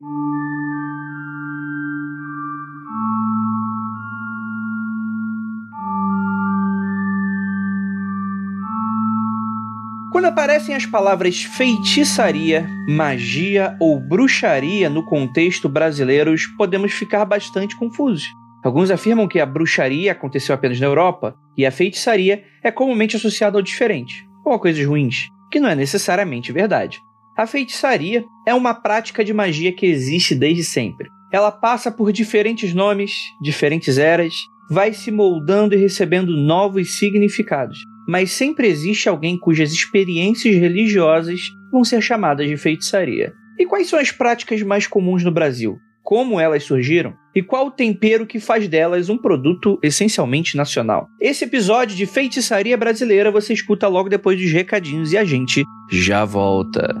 Quando aparecem as palavras feitiçaria, magia ou bruxaria no contexto brasileiro, podemos ficar bastante confusos. Alguns afirmam que a bruxaria aconteceu apenas na Europa e a feitiçaria é comumente associada ao diferente, ou a coisas ruins, que não é necessariamente verdade. A feitiçaria é uma prática de magia que existe desde sempre. Ela passa por diferentes nomes, diferentes eras, vai se moldando e recebendo novos significados, mas sempre existe alguém cujas experiências religiosas vão ser chamadas de feitiçaria. E quais são as práticas mais comuns no Brasil? Como elas surgiram? E qual o tempero que faz delas um produto essencialmente nacional? Esse episódio de feitiçaria brasileira você escuta logo depois dos recadinhos e a gente já volta.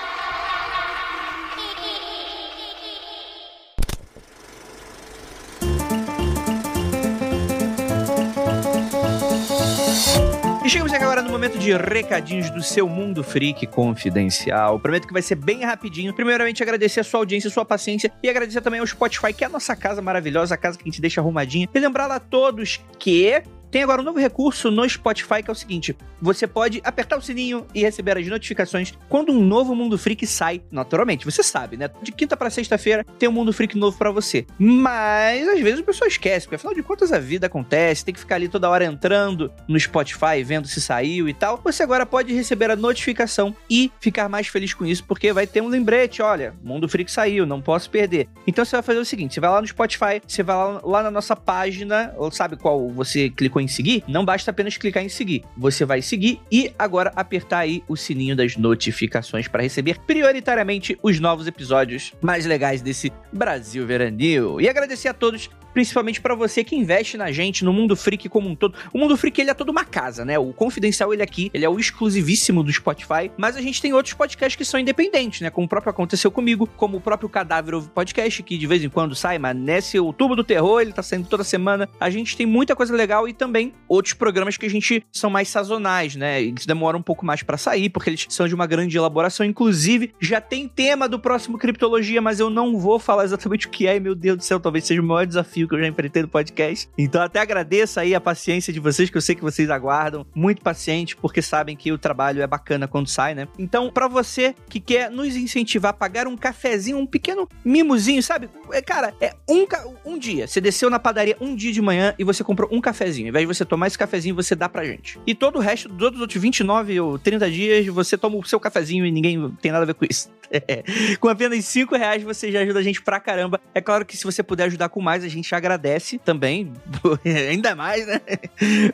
Agora no momento de recadinhos do seu Mundo Freak Confidencial. Prometo que vai ser bem rapidinho. Primeiramente, agradecer a sua audiência, a sua paciência e agradecer também ao Spotify, que é a nossa casa maravilhosa, a casa que a gente deixa arrumadinha. E lembrar a todos que tem agora um novo recurso no Spotify que é o seguinte: você pode apertar o sininho e receber as notificações quando um novo Mundo Freak sai. Naturalmente, você sabe, né? De quinta para sexta-feira tem um Mundo Freak novo para você. Mas às vezes a pessoa esquece, porque afinal de contas a vida acontece, tem que ficar ali toda hora entrando no Spotify, vendo se saiu e tal. Você agora pode receber a notificação e ficar mais feliz com isso, porque vai ter um lembrete: olha, Mundo Freak saiu, não posso perder. Então você vai fazer o seguinte: você vai lá no Spotify, você vai lá, lá na nossa página, ou sabe qual você clicou em seguir, não basta apenas clicar em seguir. Você vai seguir e agora apertar aí o sininho das notificações para receber prioritariamente os novos episódios mais legais desse Brasil Veranil. E agradecer a todos principalmente para você que investe na gente, no Mundo Freak como um todo. O Mundo Freak, ele é toda uma casa, né? O Confidencial, ele aqui, ele é o exclusivíssimo do Spotify, mas a gente tem outros podcasts que são independentes, né? Como o próprio Aconteceu Comigo, como o próprio Cadáver Podcast, que de vez em quando sai, mas nesse Outubro do Terror, ele tá saindo toda semana. A gente tem muita coisa legal e também outros programas que a gente são mais sazonais, né? Eles demoram um pouco mais para sair, porque eles são de uma grande elaboração. Inclusive, já tem tema do próximo Criptologia, mas eu não vou falar exatamente o que é, meu Deus do céu, talvez seja o maior desafio que eu já enfrentei no podcast. Então até agradeço aí a paciência de vocês, que eu sei que vocês aguardam. Muito paciente, porque sabem que o trabalho é bacana quando sai, né? Então, para você que quer nos incentivar a pagar um cafezinho, um pequeno mimozinho, sabe? É, cara, é um, um dia. Você desceu na padaria um dia de manhã e você comprou um cafezinho. Ao invés de você tomar esse cafezinho, você dá pra gente. E todo o resto, todos os outros 29 ou 30 dias, você toma o seu cafezinho e ninguém tem nada a ver com isso. com apenas 5 reais você já ajuda a gente pra caramba. É claro que se você puder ajudar com mais, a gente agradece também. Ainda mais, né?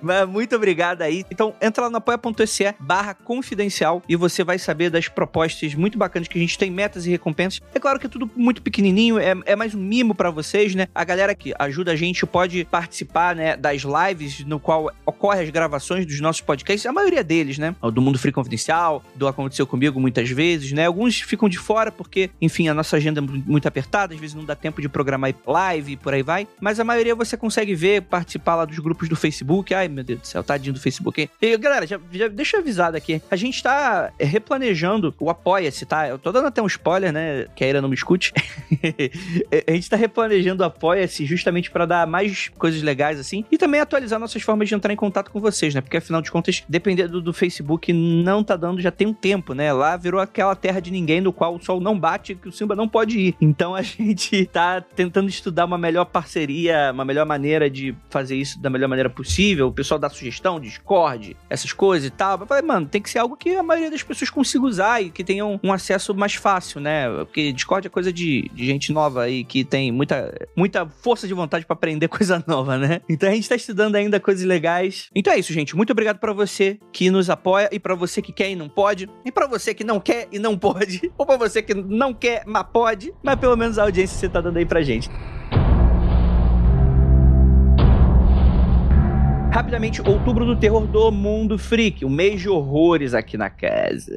Mas muito obrigado aí. Então, entra lá no apoia.se barra confidencial e você vai saber das propostas muito bacanas que a gente tem, metas e recompensas. É claro que é tudo muito pequenininho, é, é mais um mimo para vocês, né? A galera que ajuda a gente pode participar, né, das lives no qual ocorrem as gravações dos nossos podcasts, a maioria deles, né? Do Mundo Free Confidencial, do Aconteceu Comigo muitas vezes, né? Alguns ficam de fora porque, enfim, a nossa agenda é muito apertada, às vezes não dá tempo de programar live e por aí vai, mas a maioria você consegue ver, participar lá dos grupos do Facebook. Ai, meu Deus do céu, tadinho do Facebook. E, galera, já, já deixa eu avisar aqui. A gente tá replanejando o Apoia-se, tá? Eu tô dando até um spoiler, né? Que a Ira não me escute. a gente tá replanejando o Apoia-se justamente para dar mais coisas legais, assim. E também atualizar nossas formas de entrar em contato com vocês, né? Porque afinal de contas, dependendo do Facebook, não tá dando já tem um tempo, né? Lá virou aquela terra de ninguém no qual o sol não bate, que o Simba não pode ir. Então a gente tá tentando estudar uma melhor parceria, uma melhor maneira de fazer isso da melhor maneira possível. O pessoal dá sugestão, Discord, essas coisas e tal. Eu falei, mano, tem que ser algo que a maioria das pessoas consiga usar e que tenham um acesso mais fácil, né? Porque Discord é coisa de, de gente nova aí que tem muita, muita força de vontade para aprender coisa nova, né? Então a gente tá estudando ainda coisas legais. Então é isso, gente. Muito obrigado para você que nos apoia e para você que quer e não pode, e para você que não quer e não pode, ou para você que não quer, mas pode, mas pelo menos a audiência você tá dando aí pra gente. Rapidamente, outubro do terror do mundo freak, um mês de horrores aqui na casa.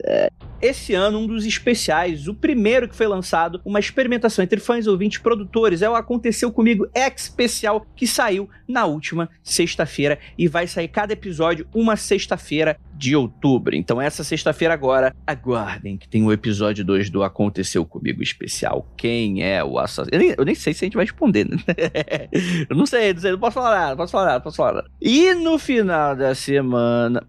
Esse ano, um dos especiais, o primeiro que foi lançado, uma experimentação entre fãs, ouvintes e produtores, é o Aconteceu Comigo X Especial, que saiu na última sexta-feira e vai sair cada episódio uma sexta-feira de outubro. Então, essa sexta-feira agora, aguardem que tem o episódio 2 do Aconteceu Comigo Especial. Quem é o assassino? Eu nem, eu nem sei se a gente vai responder, né? eu não sei, não sei, não posso falar nada, não posso falar nada, não posso falar nada. E no final da semana.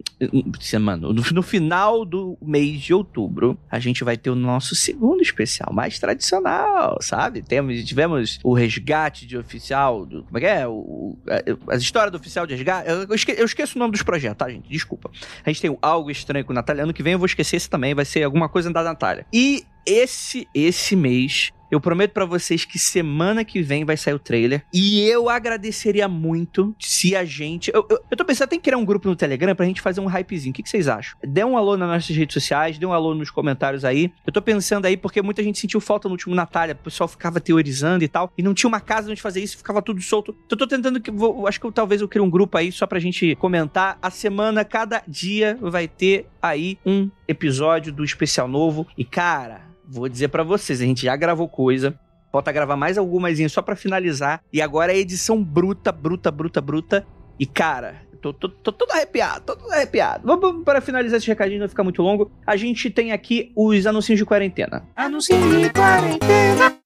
Semana. No, no final do mês de outubro outubro, a gente vai ter o nosso segundo especial, mais tradicional, sabe? Temos, tivemos o resgate de oficial, do, como é que é? O, a, as histórias do oficial de resgate. Eu, esque, eu, esqueço o nome dos projetos, tá, gente? Desculpa. A gente tem Algo Estranho com Natália. Ano que vem eu vou esquecer esse também, vai ser alguma coisa da Natália. E esse, esse mês eu prometo para vocês que semana que vem vai sair o trailer. E eu agradeceria muito se a gente. Eu, eu, eu tô pensando, tem que criar um grupo no Telegram pra gente fazer um hypezinho. O que, que, vocês acham? Dê um alô nas nossas redes sociais, dê um alô nos comentários aí. Eu tô pensando aí porque muita gente sentiu falta no último Natália. O pessoal ficava teorizando e tal. E não tinha uma casa onde fazer isso, ficava tudo solto. Então eu tô tentando que. Vou, acho que eu, talvez eu crie um grupo aí só pra gente comentar. A semana, cada dia vai ter aí um episódio do especial novo. E cara, vou dizer para vocês, a gente já gravou coisa. Falta gravar mais algumas só para finalizar. E agora é edição bruta, bruta, bruta, bruta. E cara, tô, tô, tô todo arrepiado, tô todo arrepiado. Vamos para finalizar esse recadinho, não ficar muito longo. A gente tem aqui os anúncios de quarentena. Anúncios de quarentena.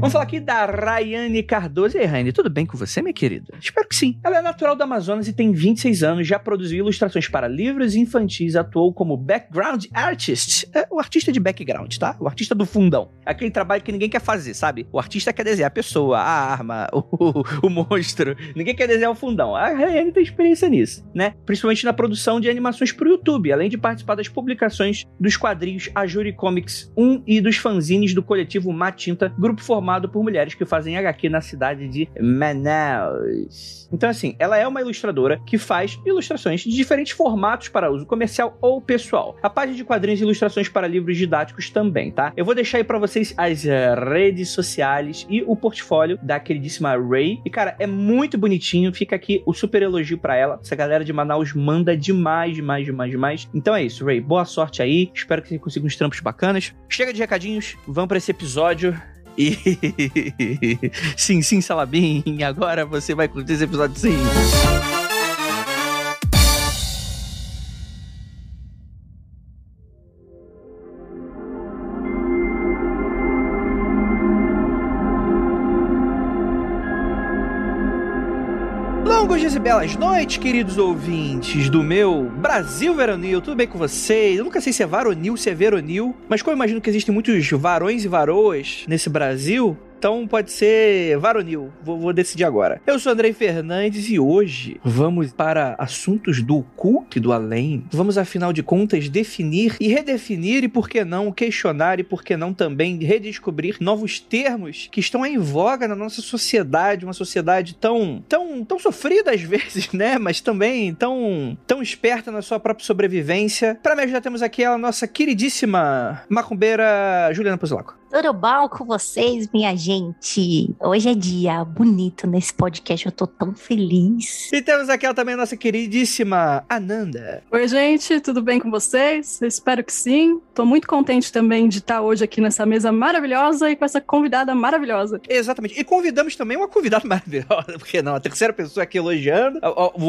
Vamos falar aqui da Rayane Cardoso. E aí, Rayane, tudo bem com você, minha querida? Espero que sim. Ela é natural do Amazonas e tem 26 anos, já produziu ilustrações para livros infantis, atuou como background artist. É, o artista de background, tá? O artista do fundão. Aquele trabalho que ninguém quer fazer, sabe? O artista quer desenhar a pessoa, a arma, o, o monstro. Ninguém quer desenhar o fundão. A Rayane tem experiência nisso, né? Principalmente na produção de animações para o YouTube, além de participar das publicações dos quadrinhos Ajuri Comics 1 e dos fanzines do coletivo Matinta, grupo formado formado por mulheres que fazem HQ na cidade de Manaus. Então, assim, ela é uma ilustradora que faz ilustrações de diferentes formatos para uso comercial ou pessoal. A página de quadrinhos e ilustrações para livros didáticos também, tá? Eu vou deixar aí para vocês as redes sociais e o portfólio da queridíssima Ray. E, cara, é muito bonitinho. Fica aqui o super elogio para ela. Essa galera de Manaus manda demais, demais, demais, demais. Então é isso, Ray. Boa sorte aí. Espero que você consiga uns trampos bacanas. Chega de recadinhos. Vamos para esse episódio. E sim, sim, Salabim, agora você vai curtir esse episódio sim. Belas noites, queridos ouvintes do meu Brasil Veronil. Tudo bem com vocês? Eu nunca sei se é varonil, se é veronil, mas como eu imagino que existem muitos varões e varoas nesse Brasil, então pode ser varonil. Vou, vou, decidir agora. Eu sou Andrei Fernandes e hoje vamos para assuntos do oculto e do além. Vamos, afinal de contas, definir e redefinir e, por que não, questionar e, por que não, também redescobrir novos termos que estão em voga na nossa sociedade. Uma sociedade tão, tão, tão sofrida às vezes, né? Mas também tão, tão esperta na sua própria sobrevivência. Para me ajudar, temos aqui a nossa queridíssima macumbeira Juliana Puzilaco. Tudo bom com vocês, minha gente? Hoje é dia bonito nesse podcast, eu tô tão feliz. E temos aqui também a nossa queridíssima Ananda. Oi, gente, tudo bem com vocês? Eu espero que sim. Tô muito contente também de estar hoje aqui nessa mesa maravilhosa e com essa convidada maravilhosa. Exatamente. E convidamos também uma convidada maravilhosa, porque não, a terceira pessoa aqui elogiando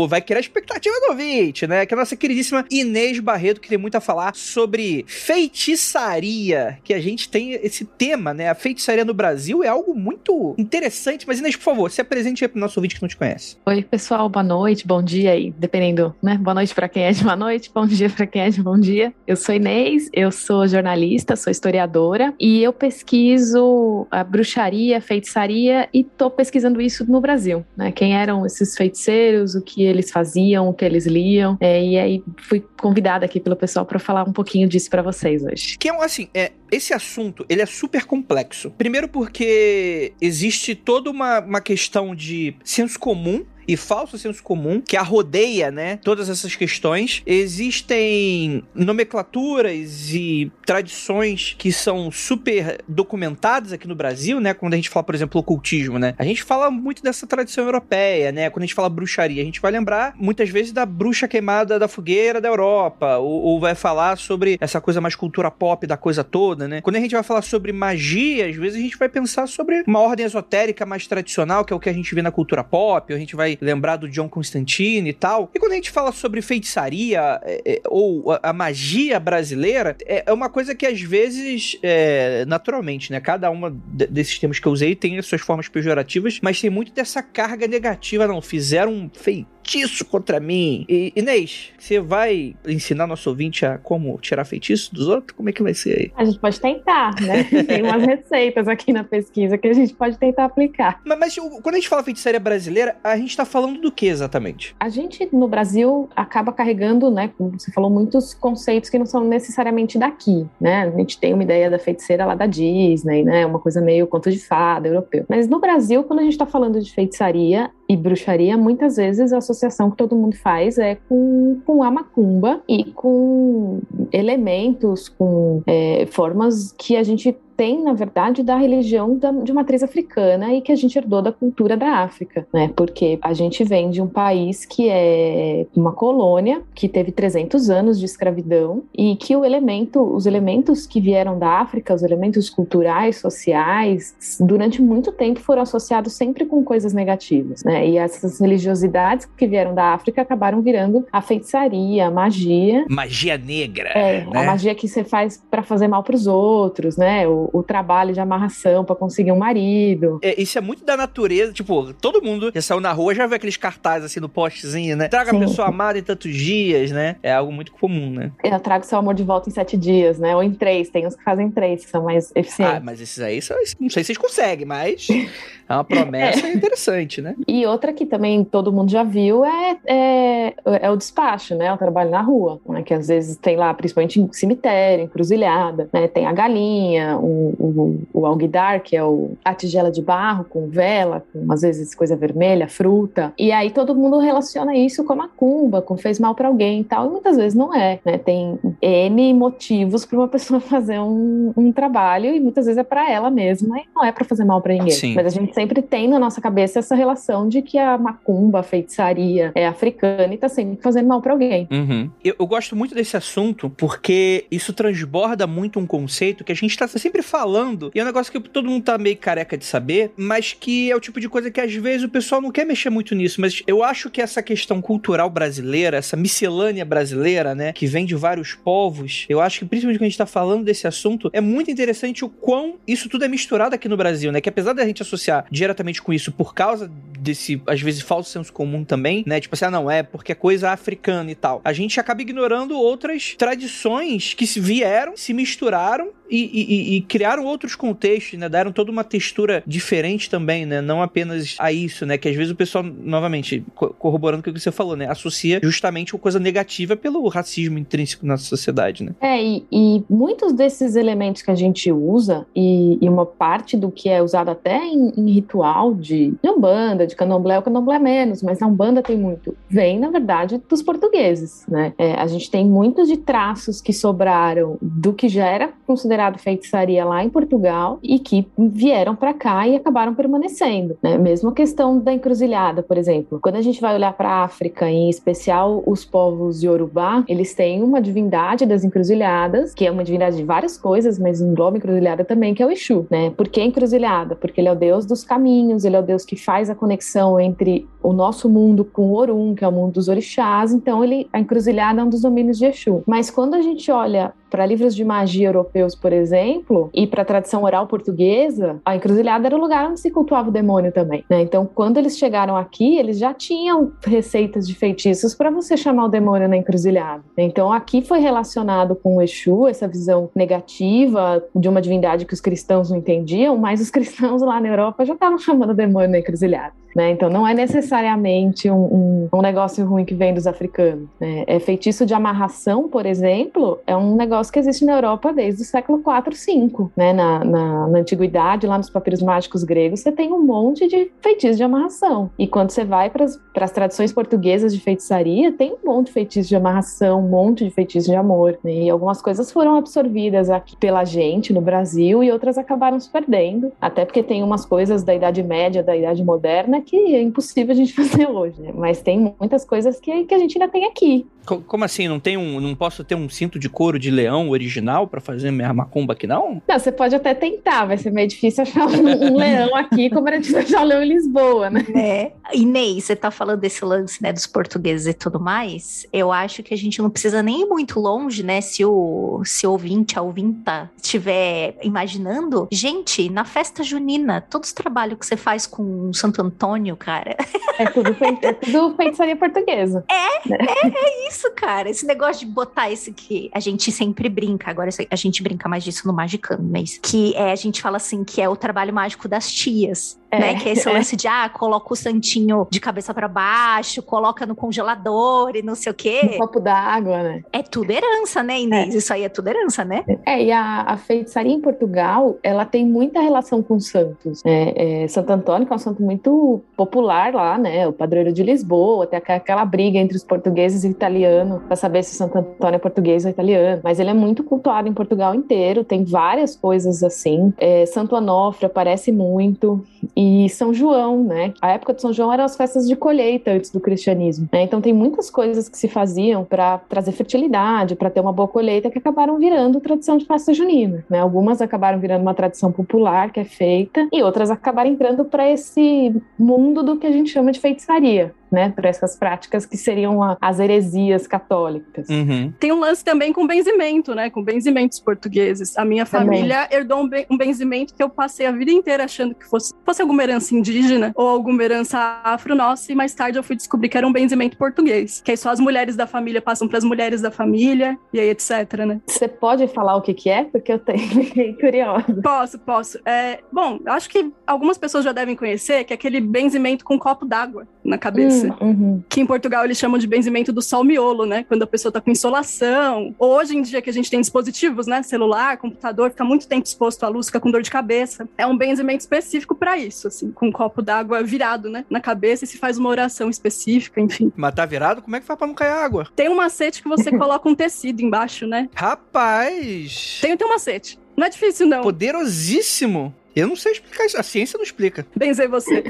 vai criar expectativa do ouvinte, né? Que é a nossa queridíssima Inês Barreto, que tem muito a falar sobre feitiçaria, que a gente tem esse tema, né, a feitiçaria no Brasil, é algo muito interessante. Mas Inês, por favor, se apresente aí pro nosso ouvinte que não te conhece. Oi, pessoal, boa noite, bom dia aí, dependendo, né? Boa noite para quem é de boa noite, bom dia para quem é de bom dia. Eu sou Inês, eu sou jornalista, sou historiadora e eu pesquiso a bruxaria, a feitiçaria e tô pesquisando isso no Brasil, né? Quem eram esses feiticeiros, o que eles faziam, o que eles liam. É, e aí fui convidada aqui pelo pessoal para falar um pouquinho disso para vocês hoje. Que é assim, é, esse assunto ele é super complexo. Primeiro porque existe toda uma, uma questão de senso comum e falso senso comum que arrodeia, né, todas essas questões. Existem nomenclaturas e tradições que são super documentadas aqui no Brasil, né? Quando a gente fala, por exemplo, ocultismo, né? A gente fala muito dessa tradição europeia, né? Quando a gente fala bruxaria, a gente vai lembrar muitas vezes da bruxa queimada da fogueira da Europa, ou, ou vai falar sobre essa coisa mais cultura pop da coisa toda, né? Quando a gente vai falar sobre magia, às vezes a gente vai pensar sobre uma ordem esotérica mais tradicional, que é o que a gente vê na cultura pop, ou a gente vai lembrar do John Constantine e tal. E quando a gente fala sobre feitiçaria é, é, ou a, a, magia brasileira, é, é, uma coisa que às vezes, é, naturalmente, né? Cada uma desses termos que eu usei tem as suas formas pejorativas, mas tem muito dessa carga negativa. Não, fizeram um feitiço feitiço contra mim. E, Inês, você vai ensinar nosso ouvinte a como tirar feitiço dos outros? Como é que vai ser aí? A gente pode tentar, né? Tem umas receitas aqui na pesquisa que a gente pode tentar aplicar. Mas, mas quando a gente fala feitiçaria brasileira, a gente tá falando do que exatamente? A gente, no Brasil, acaba carregando, né, como você falou, muitos conceitos que não são necessariamente daqui, né? A gente tem uma ideia da feiticeira lá da Disney, né? Uma coisa meio conto de fada, europeu. Mas no Brasil, quando a gente tá falando de feitiçaria e bruxaria, muitas vezes a associação que todo mundo faz é com, com a macumba e com elementos, com é, formas que a gente tem, na verdade, da religião da, de matriz africana e que a gente herdou da cultura da África, né? Porque a gente vem de um país que é uma colônia, que teve 300 anos de escravidão e que o elemento, os elementos que vieram da África, os elementos culturais, sociais, durante muito tempo foram associados sempre com coisas negativas, né? E essas religiosidades que vieram da África acabaram virando a feitiçaria, a magia. Magia negra. É, né? a magia que você faz para fazer mal para os outros, né? O, o trabalho de amarração para conseguir um marido. É, isso é muito da natureza. Tipo, todo mundo já saiu na rua, já vê aqueles cartazes assim no postezinho, né? Traga Sim. a pessoa amada em tantos dias, né? É algo muito comum, né? Eu trago seu amor de volta em sete dias, né? Ou em três. Tem uns que fazem três, que são mais eficientes. Ah, mas esses aí, são, não sei se vocês conseguem, mas é uma promessa é. interessante, né? E outra que também todo mundo já viu é, é, é o despacho, né? O trabalho na rua, né? Que às vezes tem lá, principalmente em cemitério, encruzilhada, né? Tem a galinha, o, o, o alguidar, que é o, a tigela de barro com vela, com às vezes coisa vermelha, fruta. E aí todo mundo relaciona isso com a macumba, com fez mal para alguém e tal. E muitas vezes não é, né? Tem N motivos para uma pessoa fazer um, um, trabalho e muitas vezes é para ela mesma e não é para fazer mal para ninguém. Sim. Mas a gente sempre tem na nossa cabeça essa relação de que a macumba, a feitiçaria é africana e tá sempre fazendo mal para alguém. Uhum. Eu, eu, gosto muito desse assunto porque isso transborda muito um conceito que a gente tá sempre falando e é um negócio que todo mundo tá meio careca de saber, mas que é o tipo de coisa que às vezes o pessoal não quer mexer muito nisso. Mas eu acho que essa questão cultural brasileira, essa miscelânea brasileira, né, que vem de vários povos, eu acho que principalmente quando a gente tá falando desse assunto, é muito interessante o quão isso tudo é misturado aqui no Brasil, né? Que apesar da gente associar diretamente com isso por causa desse, às vezes, falso senso comum também, né? Tipo assim, ah, não, é porque é coisa africana e tal. A gente acaba ignorando outras tradições que se vieram, se misturaram e, e, e, criaram outros contextos, né? Deram toda uma textura diferente também, né? Não apenas a isso, né? Que às vezes o pessoal, novamente, corroborando o que você falou, né? Associa justamente com coisa negativa pelo racismo intrínseco na sociedade, né? É, e, e muitos desses elementos que a gente usa, e, uma parte do que é usado até em, em ritual de, de Umbanda, de Candomblé, o Candomblé é menos, mas na Umbanda tem muito, vem, na verdade, dos portugueses, né? É, a gente tem muitos de traços que sobraram do que já era considerado feitiçaria lá em Portugal e que vieram para cá e acabaram permanecendo, né? Mesmo a questão da encruzilhada, por exemplo. Quando a gente vai olhar para a África, em especial os povos Yorubá, eles têm uma divindade das encruzilhadas, que é uma divindade de várias coisas, mas engloba encruzilhada também, que é o Exu, né? Por que encruzilhada? Porque ele é o deus dos caminhos, ele é o deus que faz a conexão entre o nosso mundo com o Orum, que é o mundo dos orixás, então ele a encruzilhada é um dos domínios de Exu. Mas quando a gente olha para livros de magia europeus, por exemplo, e para a tradição oral portuguesa, a encruzilhada era o lugar onde se cultuava o demônio também. Né? Então, quando eles chegaram aqui, eles já tinham receitas de feitiços para você chamar o demônio na encruzilhada. Então, aqui foi relacionado com o Exu, essa visão negativa de uma divindade que os cristãos não entendiam, mas os cristãos lá na Europa já estavam chamando o demônio na encruzilhada. Né? Então não é necessariamente um, um, um, negócio ruim que vem dos africanos. Né? É feitiço de amarração, por exemplo, é um negócio que existe na Europa desde o século 4, 5. Né? Na, na, na antiguidade, lá nos papiros mágicos gregos, você tem um monte de feitiços de amarração. E quando você vai para as tradições portuguesas de feitiçaria, tem um monte de feitiços de amarração, um monte de feitiços de amor. Né? E algumas coisas foram absorvidas aqui pela gente no Brasil e outras acabaram se perdendo. Até porque tem umas coisas da Idade Média, da Idade Moderna, que é impossível a gente fazer hoje, né? Mas tem muitas coisas que, que a gente ainda tem aqui. Como assim? Não tem um. Não posso ter um cinto de couro de leão original para fazer minha macumba aqui, não? Não, você pode até tentar, vai ser meio difícil achar um, um leão aqui, como era difícil achar um leão em Lisboa, né? É. Inês, você tá falando desse lance, né, dos portugueses e tudo mais. Eu acho que a gente não precisa nem ir muito longe, né? Se o, se o ouvinte, a ouvinta, estiver imaginando. Gente, na festa junina, todos os trabalhos que você faz com Santo Antônio, cara. É tudo, é tudo feitiçaria portuguesa. É, né? é, é isso, cara. Esse negócio de botar esse que a gente sempre brinca, agora a gente brinca mais disso no Magicano, mas que é, a gente fala assim, que é o trabalho mágico das tias. É, né? Que é esse é. lance de, ah, coloca o santinho de cabeça para baixo, coloca no congelador e não sei o quê. Um copo d'água, né? É tudo herança, né, Inês? É. Isso aí é tudo herança, né? É, e a, a, feitiçaria em Portugal, ela tem muita relação com santos. É, é, Santo Antônio, que é um santo muito popular lá, né? O padroeiro de Lisboa, tem aquela briga entre os portugueses e italianos para saber se Santo Antônio é português ou italiano. Mas ele é muito cultuado em Portugal inteiro, tem várias coisas assim. É, Santo Onofre aparece muito e São João, né? A época de São João eram as festas de colheita antes do cristianismo, né? Então tem muitas coisas que se faziam para trazer fertilidade, para ter uma boa colheita que acabaram virando tradição de festa junina, né? Algumas acabaram virando uma tradição popular que é feita e outras acabaram entrando para esse mundo do que a gente chama de feitiçaria, né, para essas práticas que seriam a, as heresias católicas. Uhum. Tem um lance também com benzimento, né, com benzimentos portugueses. A minha família também. herdou um, um, benzimento que eu passei a vida inteira achando que fosse, fosse alguma herança indígena ou alguma herança afro-nossa, e mais tarde eu fui descobrir que era um benzimento português, que aí só as mulheres da família passam para as mulheres da família, e aí etc, né. Você pode falar o que que é? Porque eu tenho, fiquei curiosa. Posso, posso. É, bom, acho que algumas pessoas já devem conhecer que é aquele benzimento com um copo d'água na cabeça. Hum, uhum. Que em Portugal eles chamam de benzimento do salmiolo, né? Quando a pessoa tá com insolação. Hoje em dia que a gente tem dispositivos, né? Celular, computador, fica muito tempo exposto à luz, fica com dor de cabeça. É um benzimento específico para isso, assim, com um copo d'água virado, né? Na cabeça e se faz uma oração específica, enfim. Mas tá virado? Como é que faz pra não cair água? Tem um macete que você coloca um tecido embaixo, né? Rapaz! Tem, tem um macete. Não é difícil, não. Poderosíssimo. Eu não sei explicar isso. A ciência não explica. Benzei você.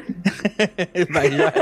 Mas já.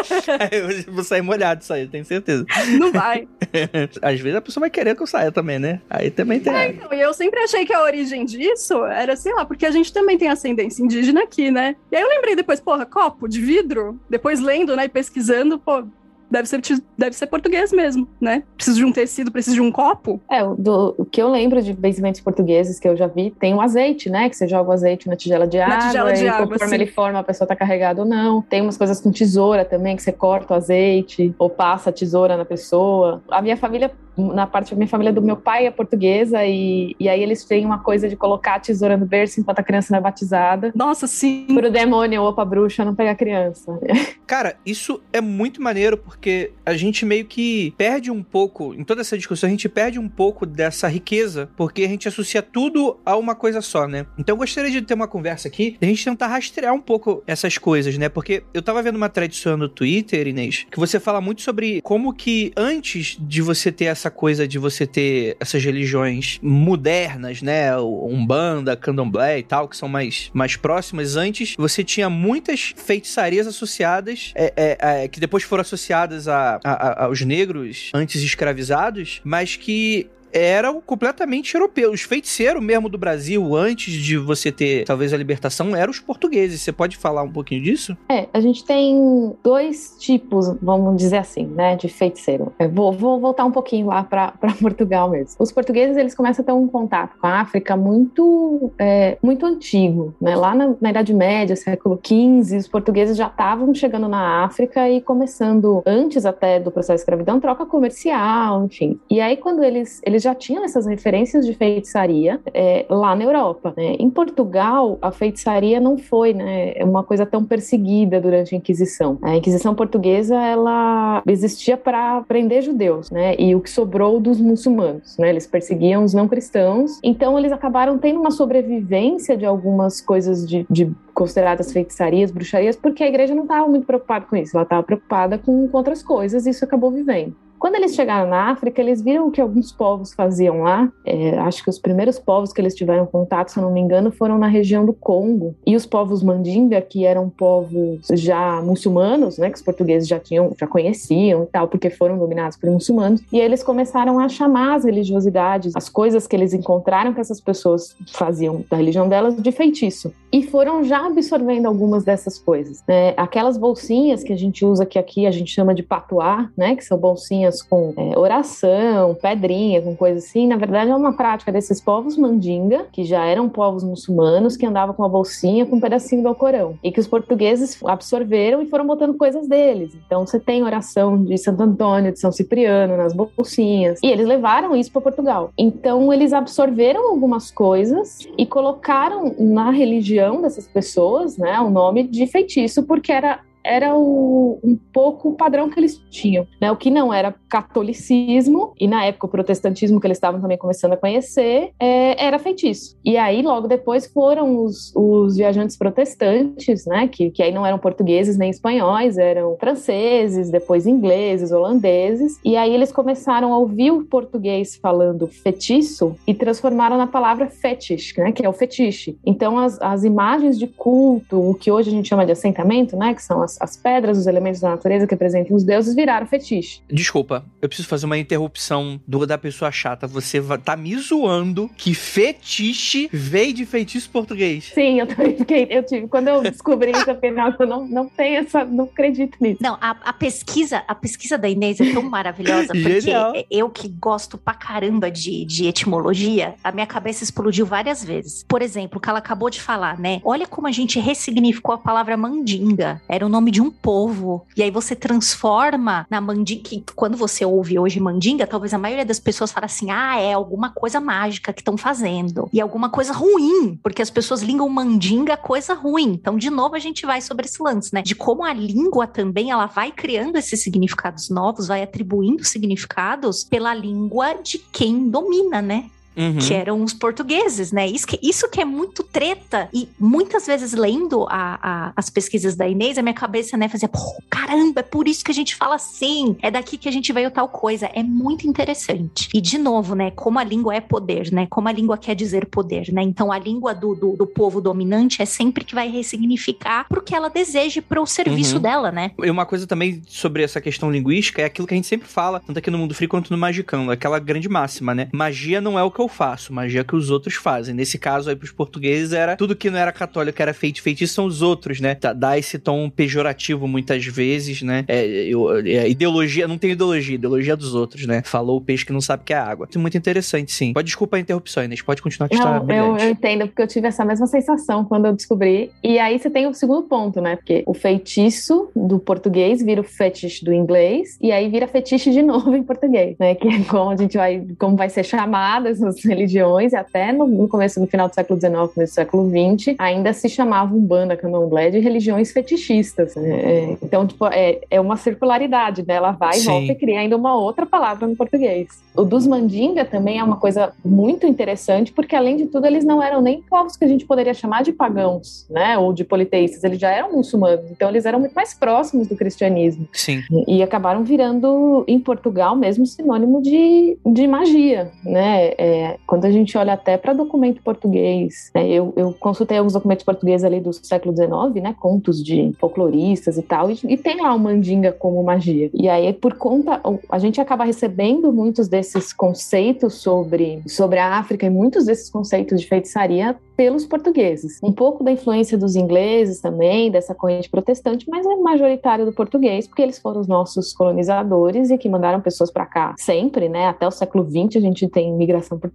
Eu vou sair molhado isso aí, tenho certeza. Não vai. Às vezes a pessoa vai querer que eu saia também, né? Aí também tem. É, então, e eu sempre achei que a origem disso era, sei lá, porque a gente também tem ascendência indígena aqui, né? E aí eu lembrei depois, porra, copo de vidro? Depois lendo, né, e pesquisando, pô, deve ser, deve ser português mesmo, né? Preciso de um tecido, preciso de um copo. É, do, o que eu lembro de benzimentos portugueses que eu já vi, tem um azeite, né? Que você joga o azeite na tigela de água. Na tigela de e água, conforme sim. ele forma, a pessoa tá carregada ou não. Tem umas coisas com tesoura também, que você corta o azeite ou passa a tesoura na pessoa. A minha família na parte da minha família do meu pai é portuguesa e, e aí eles têm uma coisa de colocar a tesoura no berço enquanto a criança não é batizada. Nossa, sim. Pro demônio ou pra bruxa não pegar a criança. Cara, isso é muito maneiro porque a gente meio que perde um pouco, em toda essa discussão, a gente perde um pouco dessa riqueza porque a gente associa tudo a uma coisa só, né? Então eu gostaria de ter uma conversa aqui, a gente tentar rastrear um pouco essas coisas, né? Porque eu tava vendo uma tradição no Twitter, Inês, que você fala muito sobre como que antes de você ter essa essa coisa de você ter essas religiões modernas, né? Umbanda, Candomblé e tal, que são mais, mais próximas. Antes, você tinha muitas feitiçarias associadas, é, é, é, que depois foram associadas a, a, a, aos negros antes escravizados, mas que eram completamente europeus. Os feiticeiros mesmo do Brasil, antes de você ter talvez a libertação, eram os portugueses. Você pode falar um pouquinho disso? É, a gente tem dois tipos, vamos dizer assim, né, de feiticeiro. Eu vou, vou voltar um pouquinho lá para Portugal mesmo. Os portugueses, eles começam a ter um contato com a África muito, é, muito antigo, né? Lá na, na Idade Média, século XV, os portugueses já estavam chegando na África e começando, antes até do processo de escravidão, troca comercial, enfim. E aí, quando eles, eles já tinham essas referências de feitiçaria é, lá na Europa. Né? Em Portugal, a feitiçaria não foi né, uma coisa tão perseguida durante a Inquisição. A Inquisição portuguesa ela existia para prender judeus, né? E o que sobrou dos muçulmanos, né? Eles perseguiam os não cristãos. Então eles acabaram tendo uma sobrevivência de algumas coisas de, de consideradas feitiçarias, bruxarias, porque a igreja não estava muito preocupada com isso. Ela estava preocupada com, com outras coisas e isso acabou vivendo. Quando eles chegaram na África, eles viram o que alguns povos faziam lá. É, acho que os primeiros povos que eles tiveram contato, se eu não me engano, foram na região do Congo. E os povos Mandinga, que eram povos já muçulmanos, né, que os portugueses já tinham, já conheciam e tal, porque foram dominados por muçulmanos. E eles começaram a chamar as religiosidades, as coisas que eles encontraram que essas pessoas faziam da religião delas, de feitiço. E foram já absorvendo algumas dessas coisas. Né? Aquelas bolsinhas que a gente usa que aqui a gente chama de patuá, né, que são bolsinhas com é, oração, pedrinha, com coisa assim, na verdade é uma prática desses povos mandinga, que já eram povos muçulmanos, que andavam com uma bolsinha com um pedacinho do Alcorão, e que os portugueses absorveram e foram botando coisas deles. Então você tem oração de Santo Antônio, de São Cipriano nas bolsinhas, e eles levaram isso para Portugal. Então eles absorveram algumas coisas e colocaram na religião dessas pessoas, né, o nome de feitiço, porque era era o, um pouco o padrão que eles tinham, né? O que não era catolicismo e na época o protestantismo que eles estavam também começando a conhecer é, era feitiço. E aí logo depois foram os, os viajantes protestantes, né? Que, que aí não eram portugueses nem espanhóis, eram franceses, depois ingleses, holandeses. E aí eles começaram a ouvir o português falando feitiço e transformaram na palavra fetish, né? Que é o fetiche. Então as, as imagens de culto, o que hoje a gente chama de assentamento, né? Que são as, as pedras, os elementos da natureza que representam os deuses, viraram fetiche. Desculpa, eu preciso fazer uma interrupção do, da pessoa chata. Você tá me zoando que fetiche veio de feitiço português. Sim, eu também fiquei. Eu tive, quando eu descobri isso, eu fiquei, eu não, não tenho essa. Não acredito nisso. Não, a, a pesquisa, a pesquisa da Inês é tão maravilhosa, porque Genial. eu que gosto pra caramba de, de etimologia, a minha cabeça explodiu várias vezes. Por exemplo, o que ela acabou de falar, né? Olha como a gente ressignificou a palavra mandinga. Era o nome de um povo. E aí você transforma na mandinga, que quando você ouve hoje mandinga, talvez a maioria das pessoas fala assim: ah, é alguma coisa mágica que estão fazendo. E alguma coisa ruim, porque as pessoas ligam mandinga coisa ruim. Então, de novo, a gente vai sobre esse lance, né? De como a língua também ela vai criando esses significados novos, vai atribuindo significados pela língua de quem domina, né? Uhum. que eram os portugueses, né? Isso que, isso que é muito treta. E muitas vezes, lendo a, a, as pesquisas da Inês, a minha cabeça, né, fazia, caramba, é por isso que a gente fala assim, é daqui que a gente veio tal coisa. É muito interessante. E, de novo, né, como a língua é poder, né? Como a língua quer dizer poder, né? Então, a língua do, do, do povo dominante é sempre que vai ressignificar pro que ela deseje pro serviço uhum. dela, né? E uma coisa também sobre essa questão linguística é aquilo que a gente sempre fala, tanto aqui no Mundo Frio quanto no Magicão, aquela grande máxima, né? Magia não é o que eu faço, magia que os outros fazem. Nesse caso aí, pros portugueses, era tudo que não era católico, era feito, feitiço são os outros, né? Dá esse tom pejorativo muitas vezes, né? É, eu, é, ideologia, não tem ideologia, ideologia dos outros, né? Falou o peixe que não sabe que é água. Isso é muito interessante, sim. Pode desculpa a interrupção, Inês, pode continuar que não, está eu, eu entendo, porque eu tive essa mesma sensação quando eu descobri. E aí você tem o segundo ponto, né? Porque o feitiço do português vira o fetiche do inglês, e aí vira fetiche de novo em português, né? Que é como a gente vai, como vai ser chamadas as religiões, e até no, no começo, no final do século XIX, começo do século XX, ainda se chamava Umbanda, Candomblé, de religiões fetichistas. Né? É, então, tipo, é, é uma circularidade, né? Ela vai e volta e cria ainda uma outra palavra no português. O dos Mandinga também é uma coisa muito interessante, porque além de tudo, eles não eram nem povos que a gente poderia chamar de pagãos, né? Ou de politeístas, eles já eram muçulmanos, então eles eram muito mais próximos do cristianismo. Sim. E, e acabaram virando, em Portugal mesmo, sinônimo de, de magia, né? É, quando a gente olha até para documento português, né? eu, eu consultei alguns documentos portugueses ali do século XIX, né? Contos de folcloristas e tal, e, e tem lá o mandinga como magia. E aí, por conta, a gente acaba recebendo muitos desses conceitos sobre, sobre a África e muitos desses conceitos de feitiçaria pelos portugueses. Um pouco da influência dos ingleses também, dessa corrente protestante, mas é majoritário do português, porque eles foram os nossos colonizadores e que mandaram pessoas para cá sempre, né? Até o século XX a gente tem imigração portuguesa,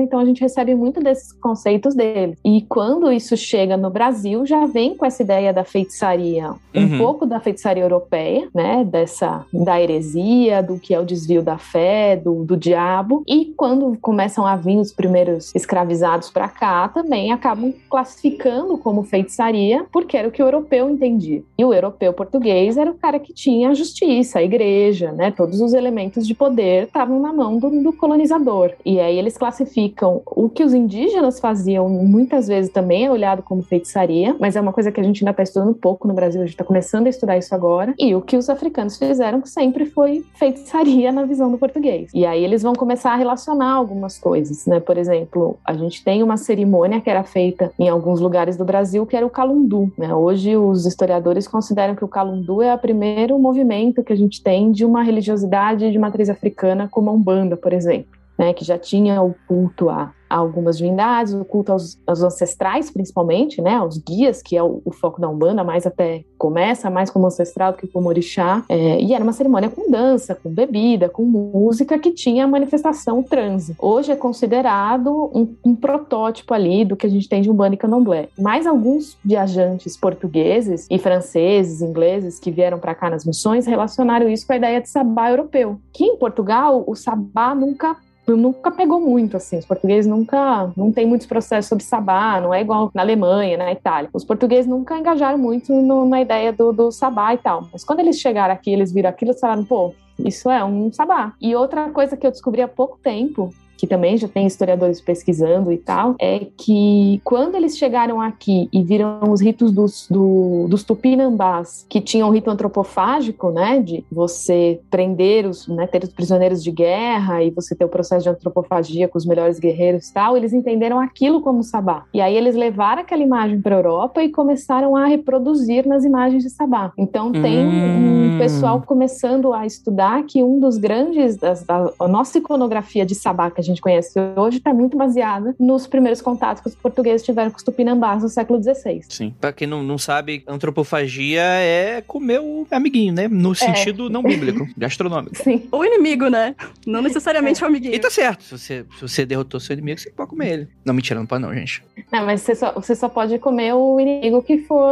então a gente recebe muito desses conceitos dele. E quando isso chega no Brasil, já vem com essa ideia da feitiçaria, um uhum. pouco da feitiçaria europeia, né? Dessa da heresia, do que é o desvio da fé, do, do diabo. E quando começam a vir os primeiros escravizados para cá, também também acabam classificando como feitiçaria, porque era o que o europeu entendia. E o europeu português era o cara que tinha a justiça, a igreja, né? Todos os elementos de poder estavam na mão do, do colonizador. E aí eles classificam o que os indígenas faziam, muitas vezes também é olhado como feitiçaria, mas é uma coisa que a gente ainda está estudando pouco no Brasil, a gente está começando a estudar isso agora. E o que os africanos fizeram sempre foi feitiçaria na visão do português. E aí eles vão começar a relacionar algumas coisas, né? Por exemplo, a gente tem uma cerimônia que era feita em alguns lugares do Brasil, que era o calundu. Né? Hoje, os historiadores consideram que o calundu é o primeiro movimento que a gente tem de uma religiosidade de matriz africana, como a Umbanda, por exemplo. Né, que já tinha o culto a algumas divindades, o culto aos, aos, ancestrais, principalmente, né, aos guias, que é o, o, foco da Umbanda, mais até começa mais como ancestral do que como orixá, é, e era uma cerimônia com dança, com bebida, com música, que tinha a manifestação transe. Hoje é considerado um, um protótipo ali do que a gente tem de Umbanda e Candomblé. Mas alguns viajantes portugueses e franceses, ingleses, que vieram para cá nas missões, relacionaram isso com a ideia de sabá europeu, que em Portugal o sabá nunca nunca pegou muito, assim. Os portugueses nunca, não tem muitos processos sobre sabá, não é igual na Alemanha, na Itália. Os portugueses nunca engajaram muito no, na ideia do, do sabá e tal. Mas quando eles chegaram aqui, eles viram aquilo e falaram, pô, isso é um sabá. E outra coisa que eu descobri há pouco tempo que também já tem historiadores pesquisando e tal, é que quando eles chegaram aqui e viram os ritos dos, do, dos tupinambás, que tinham um rito antropofágico, né, de você prender os, né, ter os prisioneiros de guerra e você ter o processo de antropofagia com os melhores guerreiros e tal, eles entenderam aquilo como sabá. E aí eles levaram aquela imagem para a Europa e começaram a reproduzir nas imagens de sabá. Então tem hum. um pessoal começando a estudar que um dos grandes, das, da, a nossa iconografia de sabá que a gente conhece hoje está muito baseada nos primeiros contatos que os portugueses tiveram com os tupinambás no século XVI. Sim. Para quem não, não sabe, antropofagia é comer o amiguinho, né? No é. sentido é. não bíblico, gastronômico. Sim. O inimigo, né? Não necessariamente é. o amiguinho. E tá certo. Se você, se você derrotou seu inimigo, você pode comer ele. Não, mentira, não pode não, gente. Não, mas você só, você só pode comer o inimigo que for,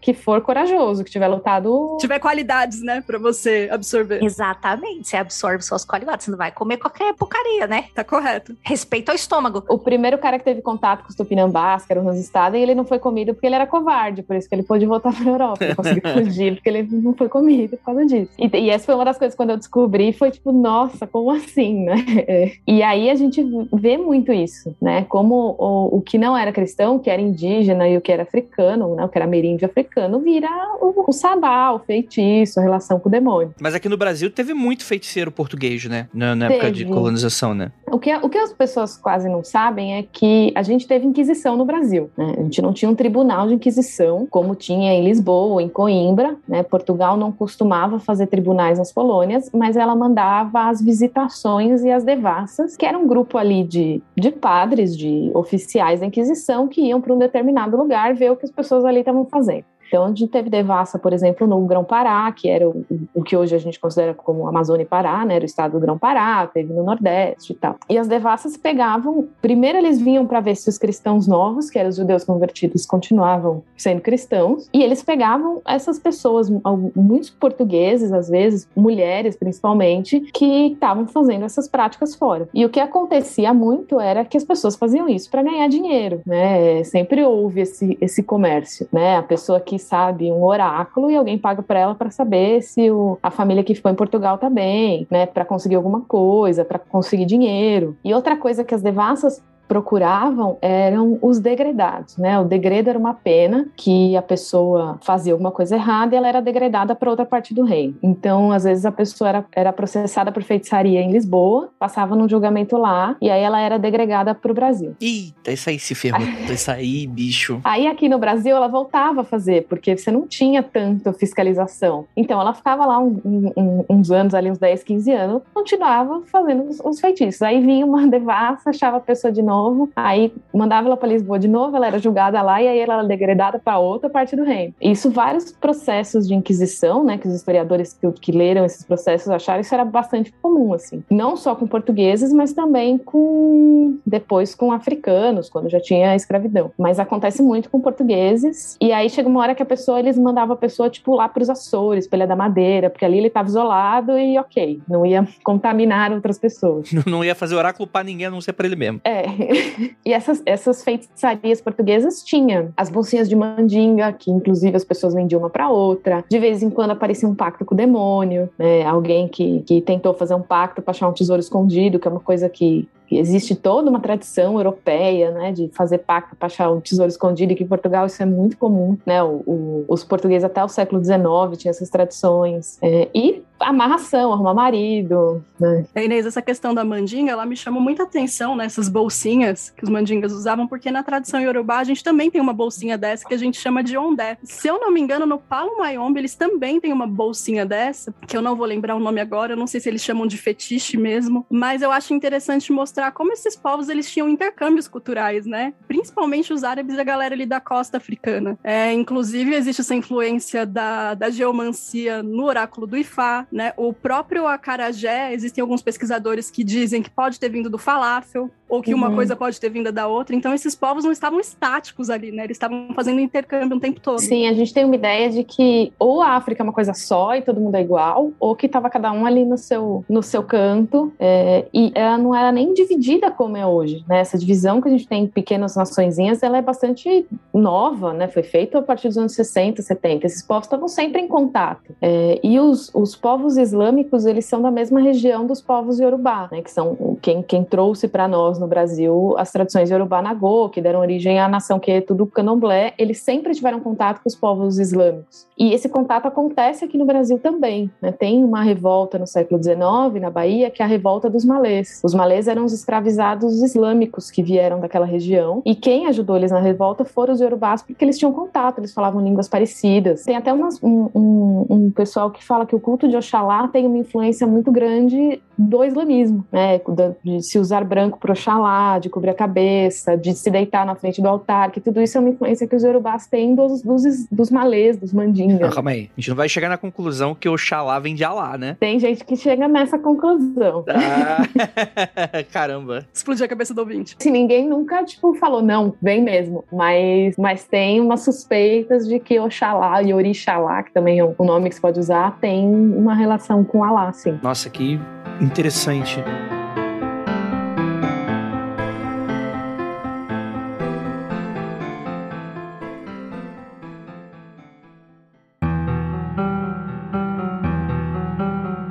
que for corajoso, que tiver lutado... Tiver qualidades, né? Pra você absorver. Exatamente. Você absorve suas qualidades. Você não vai comer qualquer porcaria, né? Tá correto. Respeito ao estômago. O primeiro cara que teve contato com os tupinambás, que eram nos estados, e ele não foi comido porque ele era covarde, por isso que ele pôde voltar pra Europa. Ele conseguiu fugir porque ele não foi comido por causa disso. E, e, essa foi uma das coisas quando eu descobri, foi tipo, nossa, como assim, né? É. E aí a gente vê muito isso, né? Como o, o que não era cristão, o que era indígena e o que era africano, né? O que era ameríndio africano, vira o, o sabá, o feitiço, a relação com o demônio. Mas aqui no Brasil teve muito feiticeiro português, né? Na, na época de colonização, né? O que, o que as pessoas quase não sabem é que a gente teve Inquisição no Brasil. Né? A gente não tinha um tribunal de Inquisição, como tinha em Lisboa, em Coimbra. Né? Portugal não costumava fazer tribunais nas colônias, mas ela mandava as visitações e as devassas, que era um grupo ali de, de padres, de oficiais da Inquisição, que iam para um determinado lugar ver o que as pessoas ali estavam fazendo. Então, a gente teve devassa, por exemplo, no Grão-Pará, que era o, o, que hoje a gente considera como Amazônia e Pará, né? Era o estado do Grão-Pará, teve no Nordeste e tal. E as devassas pegavam, primeiro eles vinham para ver se os cristãos novos, que eram os judeus convertidos, continuavam sendo cristãos, e eles pegavam essas pessoas, muitos portugueses, às vezes, mulheres principalmente, que estavam fazendo essas práticas fora. E o que acontecia muito era que as pessoas faziam isso para ganhar dinheiro, né? Sempre houve esse, esse comércio, né? A pessoa que sabe um oráculo e alguém paga para ela para saber se o, a família que ficou em Portugal tá bem, né, para conseguir alguma coisa, para conseguir dinheiro. E outra coisa que as devassas procuravam eram os degredados, né? O degredo era uma pena que a pessoa fazia alguma coisa errada e ela era degredada para outra parte do reino. Então, às vezes a pessoa era, era processada por feitiçaria em Lisboa, passava num julgamento lá e aí ela era degregada para o Brasil. Eita, isso aí se ferrou, isso aí, bicho. Aí aqui no Brasil ela voltava a fazer, porque você não tinha tanto fiscalização. Então ela ficava lá um, um, uns anos, ali uns 10, 15 anos, continuava fazendo os, os feitiços. Aí vinha uma devassa, achava a pessoa de novo, aí mandava ela para Lisboa de novo, ela era julgada lá e aí ela era degradada para outra parte do reino. Isso vários processos de inquisição, né, que os historiadores que, que leram esses processos acharam isso era bastante comum assim. Não só com portugueses, mas também com depois com africanos, quando já tinha escravidão. Mas acontece muito com portugueses. E aí chega uma hora que a pessoa eles mandavam a pessoa tipo lá para os Açores, para da Madeira, porque ali ele estava isolado e OK, não ia contaminar outras pessoas. Não ia fazer oráculo para ninguém, a não ser para ele mesmo. É. E essas, essas feitiçarias portuguesas tinham as bolsinhas de mandinga, que inclusive as pessoas vendiam uma para outra. De vez em quando aparecia um pacto com o demônio, né? Alguém que, que tentou fazer um pacto para achar um tesouro escondido, que é uma coisa que existe toda uma tradição europeia, né, de fazer pacto para achar um tesouro escondido, e que em Portugal isso é muito comum, né, o, o, os portugueses até o século XIX tinham essas tradições, é, e amarração, arrumar marido, né. Inês, essa questão da mandinga, ela me chamou muita atenção nessas bolsinhas que os mandingas usavam, porque na tradição iorubá a gente também tem uma bolsinha dessa que a gente chama de ondé. Se eu não me engano, no Palo Mayombe eles também têm uma bolsinha dessa, que eu não vou lembrar o nome agora, eu não sei se eles chamam de fetiche mesmo, mas eu acho interessante mostrar como esses povos eles tinham intercâmbios culturais, né? Principalmente os árabes e a galera ali da costa africana. É, inclusive, existe essa influência da, da geomancia no oráculo do Ifá, né? O próprio acarajé, existem alguns pesquisadores que dizem que pode ter vindo do falafel, ou que uhum. uma coisa pode ter vindo da outra. Então, esses povos não estavam estáticos ali, né? Eles estavam fazendo intercâmbio o tempo todo. Sim, a gente tem uma ideia de que ou a África é uma coisa só e todo mundo é igual, ou que estava cada um ali no seu, no seu canto, é, e ela não era nem dividida como é hoje, né? Essa divisão que a gente tem em pequenas naçõezinhas, ela é bastante nova, né? Foi feita a partir dos anos 60, 70. Esses povos estavam sempre em contato. É, e os, os povos islâmicos, eles são da mesma região dos povos iorubá, né? Que são quem, quem trouxe para nós no Brasil as tradições Yorubá Nagô, que deram origem à nação que é tudo candomblé, eles sempre tiveram contato com os povos islâmicos. E esse contato acontece aqui no Brasil também. Né? Tem uma revolta no século XIX, na Bahia, que é a revolta dos malês. Os malês eram os escravizados islâmicos que vieram daquela região, e quem ajudou eles na revolta foram os yorubás, porque eles tinham contato, eles falavam línguas parecidas. Tem até umas, um, um, um pessoal que fala que o culto de Oxalá tem uma influência muito grande do islamismo, né? de se usar branco para Oxalá, de cobrir a cabeça, de se deitar na frente do altar, que tudo isso é uma influência que os yorubás têm dos, dos, dos malês, dos mandingas. Não, calma aí, a gente não vai chegar na conclusão que Oxalá vem de Alá, né? Tem gente que chega nessa conclusão. Ah, caramba. Explodiu a cabeça do ouvinte. Se ninguém nunca, tipo, falou, não, vem mesmo, mas, mas tem umas suspeitas de que Oxalá e Orixalá, que também é um nome que se pode usar, tem uma relação com Alá, sim. Nossa, que interessante.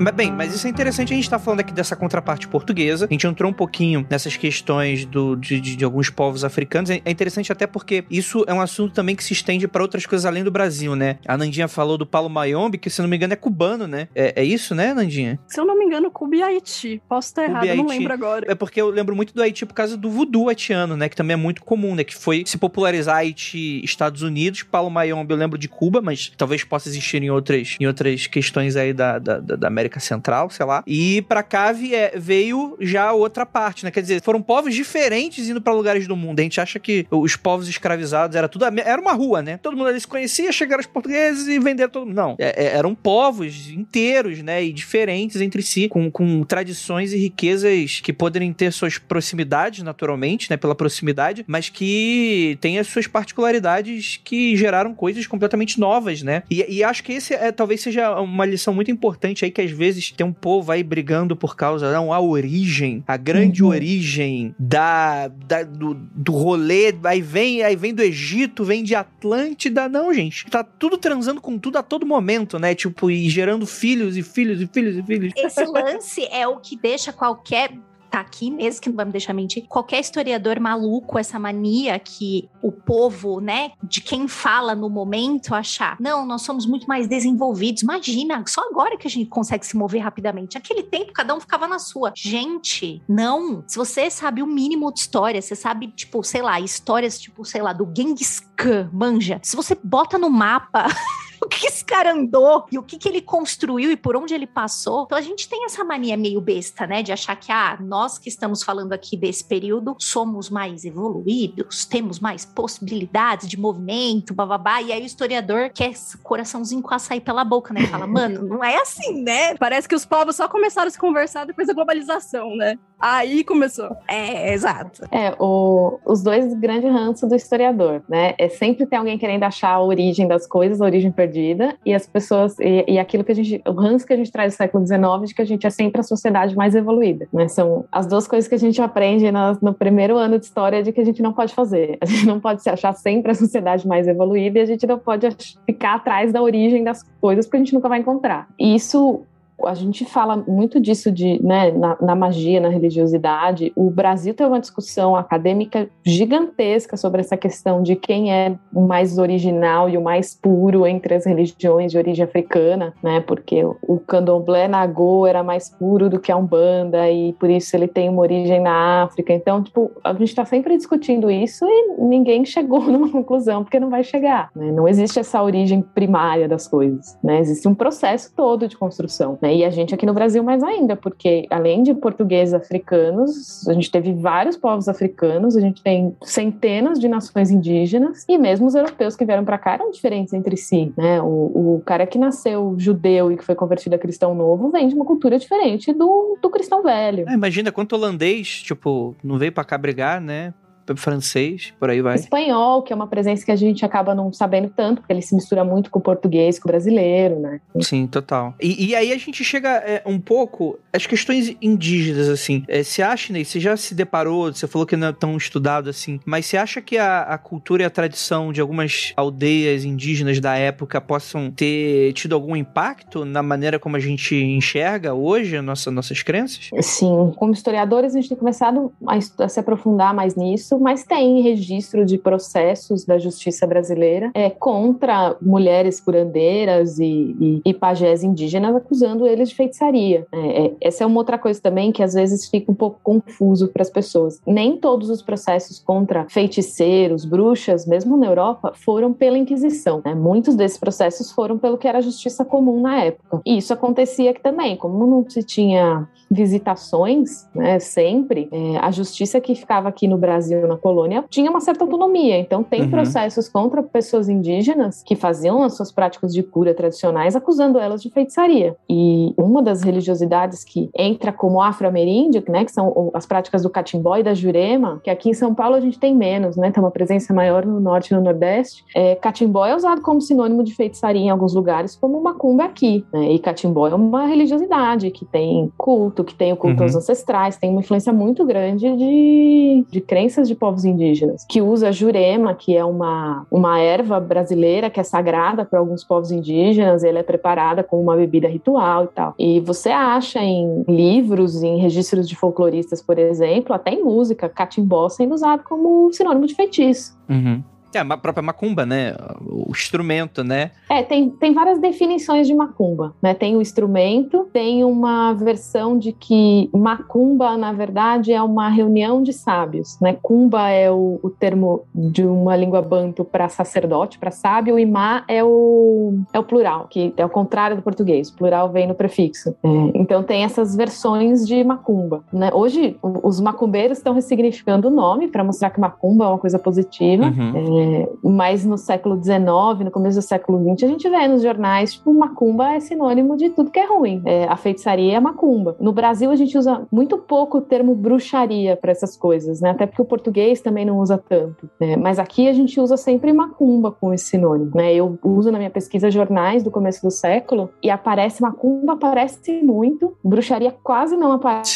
Mas bem, mas isso é interessante a gente tá falando aqui dessa contraparte portuguesa. A gente entrou um pouquinho nessas questões do, de, de, de alguns povos africanos. É, é interessante até porque isso é um assunto também que se estende para outras coisas além do Brasil, né? A Nandinha falou do Paulo Mayombe, que se não me engano é cubano, né? É, é isso, né, Nandinha? Se eu não me engano, Cuba e Haiti. Posso estar errado, não lembro agora. É porque eu lembro muito do Haiti por causa do voodoo haitiano, né? Que também é muito comum, né? Que foi se popularizar Haiti, Estados Unidos. Paulo Mayombe eu lembro de Cuba, mas talvez possa existir em outras, em outras questões aí da, da, da América América Central, sei lá. E para cá vie, veio já outra parte, né? Quer dizer, foram povos diferentes indo para lugares do mundo. A gente acha que os povos escravizados era tudo era uma rua, né? Todo mundo ali se conhecia, chegaram os portugueses e venderam todo mundo. Não, é, é, eram povos inteiros, né? E diferentes entre si, com, com tradições e riquezas que poderiam ter suas proximidades, naturalmente, né? Pela proximidade, mas que têm as suas particularidades que geraram coisas completamente novas, né? E, e acho que esse é, talvez seja uma lição muito importante aí que às vezes vezes tem um povo aí brigando por causa, não, a origem, a grande uhum. origem da, da do, do rolê, aí vem, aí vem do Egito, vem de Atlântida, não, gente. Tá tudo transando com tudo a todo momento, né? Tipo, e gerando filhos e filhos e filhos e filhos. Esse lance é o que deixa qualquer tá aqui mesmo, que não vai me deixar mentir. Qualquer historiador maluco, essa mania que o povo, né, de quem fala no momento, achar, não, nós somos muito mais desenvolvidos. Imagina, só agora que a gente consegue se mover rapidamente. Naquele tempo, cada um ficava na sua. Gente, não. Se você sabe o mínimo de história, você sabe, tipo, sei lá, histórias, tipo, sei lá, do Genghis Khan, manja. Se você bota no mapa. o que esse cara andou e o que, que ele construiu e por onde ele passou. Então a gente tem essa mania meio besta, né? De achar que, ah, nós que estamos falando aqui desse período somos mais evoluídos, temos mais possibilidades de movimento, bababá. E aí o historiador quer coraçãozinho com açaí pela boca, né? Fala, mano, não é assim, né? Parece que os povos só começaram a se conversar depois da globalização, né? Aí começou. É, exato. É, o, os dois grandes ranços do historiador, né? É sempre ter alguém querendo achar a origem das coisas, a origem perdida, e as pessoas, e, e aquilo que a gente, o ranço que a gente traz do século XIX, de que a gente é sempre a sociedade mais evoluída, né? São as duas coisas que a gente aprende no, no primeiro ano de história de que a gente não pode fazer. A gente não pode se achar sempre a sociedade mais evoluída e a gente não pode ficar atrás da origem das coisas porque a gente nunca vai encontrar. E isso a gente fala muito disso de, né, na, na, magia, na religiosidade. O Brasil tem uma discussão acadêmica gigantesca sobre essa questão de quem é o mais original e o mais puro entre as religiões de origem africana, né? Porque o candomblé nagô era mais puro do que a umbanda e por isso ele tem uma origem na África. Então, tipo, a gente está sempre discutindo isso e ninguém chegou numa conclusão porque não vai chegar. Né? Não existe essa origem primária das coisas, né? Existe um processo todo de construção. Né? E a gente aqui no Brasil mais ainda, porque além de portugueses africanos, a gente teve vários povos africanos, a gente tem centenas de nações indígenas, e mesmo os europeus que vieram para cá eram diferentes entre si, né? O, o, cara que nasceu judeu e que foi convertido a cristão novo vem de uma cultura diferente do, do cristão velho. É, imagina quanto holandês, tipo, não veio para cá brigar, né? Francês, por aí vai. Espanhol, que é uma presença que a gente acaba não sabendo tanto, porque ele se mistura muito com o português, com o brasileiro, né? Sim, total. E, e aí a gente chega é, um pouco às questões indígenas, assim. É, você acha, Ney, você já se deparou, você falou que não é tão estudado assim, mas você acha que a, a cultura e a tradição de algumas aldeias indígenas da época possam ter tido algum impacto na maneira como a gente enxerga hoje nossa, nossas crenças? Sim, como historiadores a gente tem começado a, a se aprofundar mais nisso isso, mas tem registro de processos da justiça brasileira é, contra mulheres curandeiras e, e, e pajés indígenas, acusando eles de feitiçaria. É, é, essa é uma outra coisa também que às vezes fica um pouco confuso para as pessoas. Nem todos os processos contra feiticeiros, bruxas, mesmo na Europa, foram pela Inquisição. Né? Muitos desses processos foram pelo que era justiça comum na época. E isso acontecia aqui também, como não se tinha visitações, né, sempre, é, a justiça que ficava aqui no Brasil na colônia tinha uma certa autonomia. Então, tem uhum. processos contra pessoas indígenas que faziam as suas práticas de cura tradicionais, acusando elas de feitiçaria. E uma das religiosidades que entra como afro-ameríndio, né, que são as práticas do catimbó e da jurema, que aqui em São Paulo a gente tem menos, né, tem uma presença maior no norte e no nordeste. É, catimbó é usado como sinônimo de feitiçaria em alguns lugares, como macumba aqui. Né? E catimbó é uma religiosidade que tem culto, que tem o culto uhum. aos ancestrais, tem uma influência muito grande de, de crenças de povos indígenas, que usa jurema, que é uma, uma erva brasileira que é sagrada para alguns povos indígenas, ele é preparada como uma bebida ritual e tal. E você acha em livros, em registros de folcloristas, por exemplo, até em música, catimbó sendo usado como sinônimo de feitiço. Uhum. É, a própria macumba, né? O instrumento, né? É, tem, tem várias definições de macumba, né? Tem o instrumento, tem uma versão de que macumba, na verdade, é uma reunião de sábios, né? Cumba é o, o termo de uma língua banto para sacerdote, para sábio, e ma é o, é o plural, que é o contrário do português. O plural vem no prefixo. É, então tem essas versões de macumba, né? Hoje, os macumbeiros estão ressignificando o nome para mostrar que macumba é uma coisa positiva. Uhum. É, mas no século XIX, no começo do século XX, a gente vê nos jornais, tipo, macumba é sinônimo de tudo que é ruim. É, a feitiçaria é macumba. No Brasil, a gente usa muito pouco o termo bruxaria para essas coisas, né? Até porque o português também não usa tanto. Né? Mas aqui a gente usa sempre macumba com esse sinônimo, né? Eu uso na minha pesquisa jornais do começo do século e aparece macumba, aparece muito, bruxaria quase não aparece.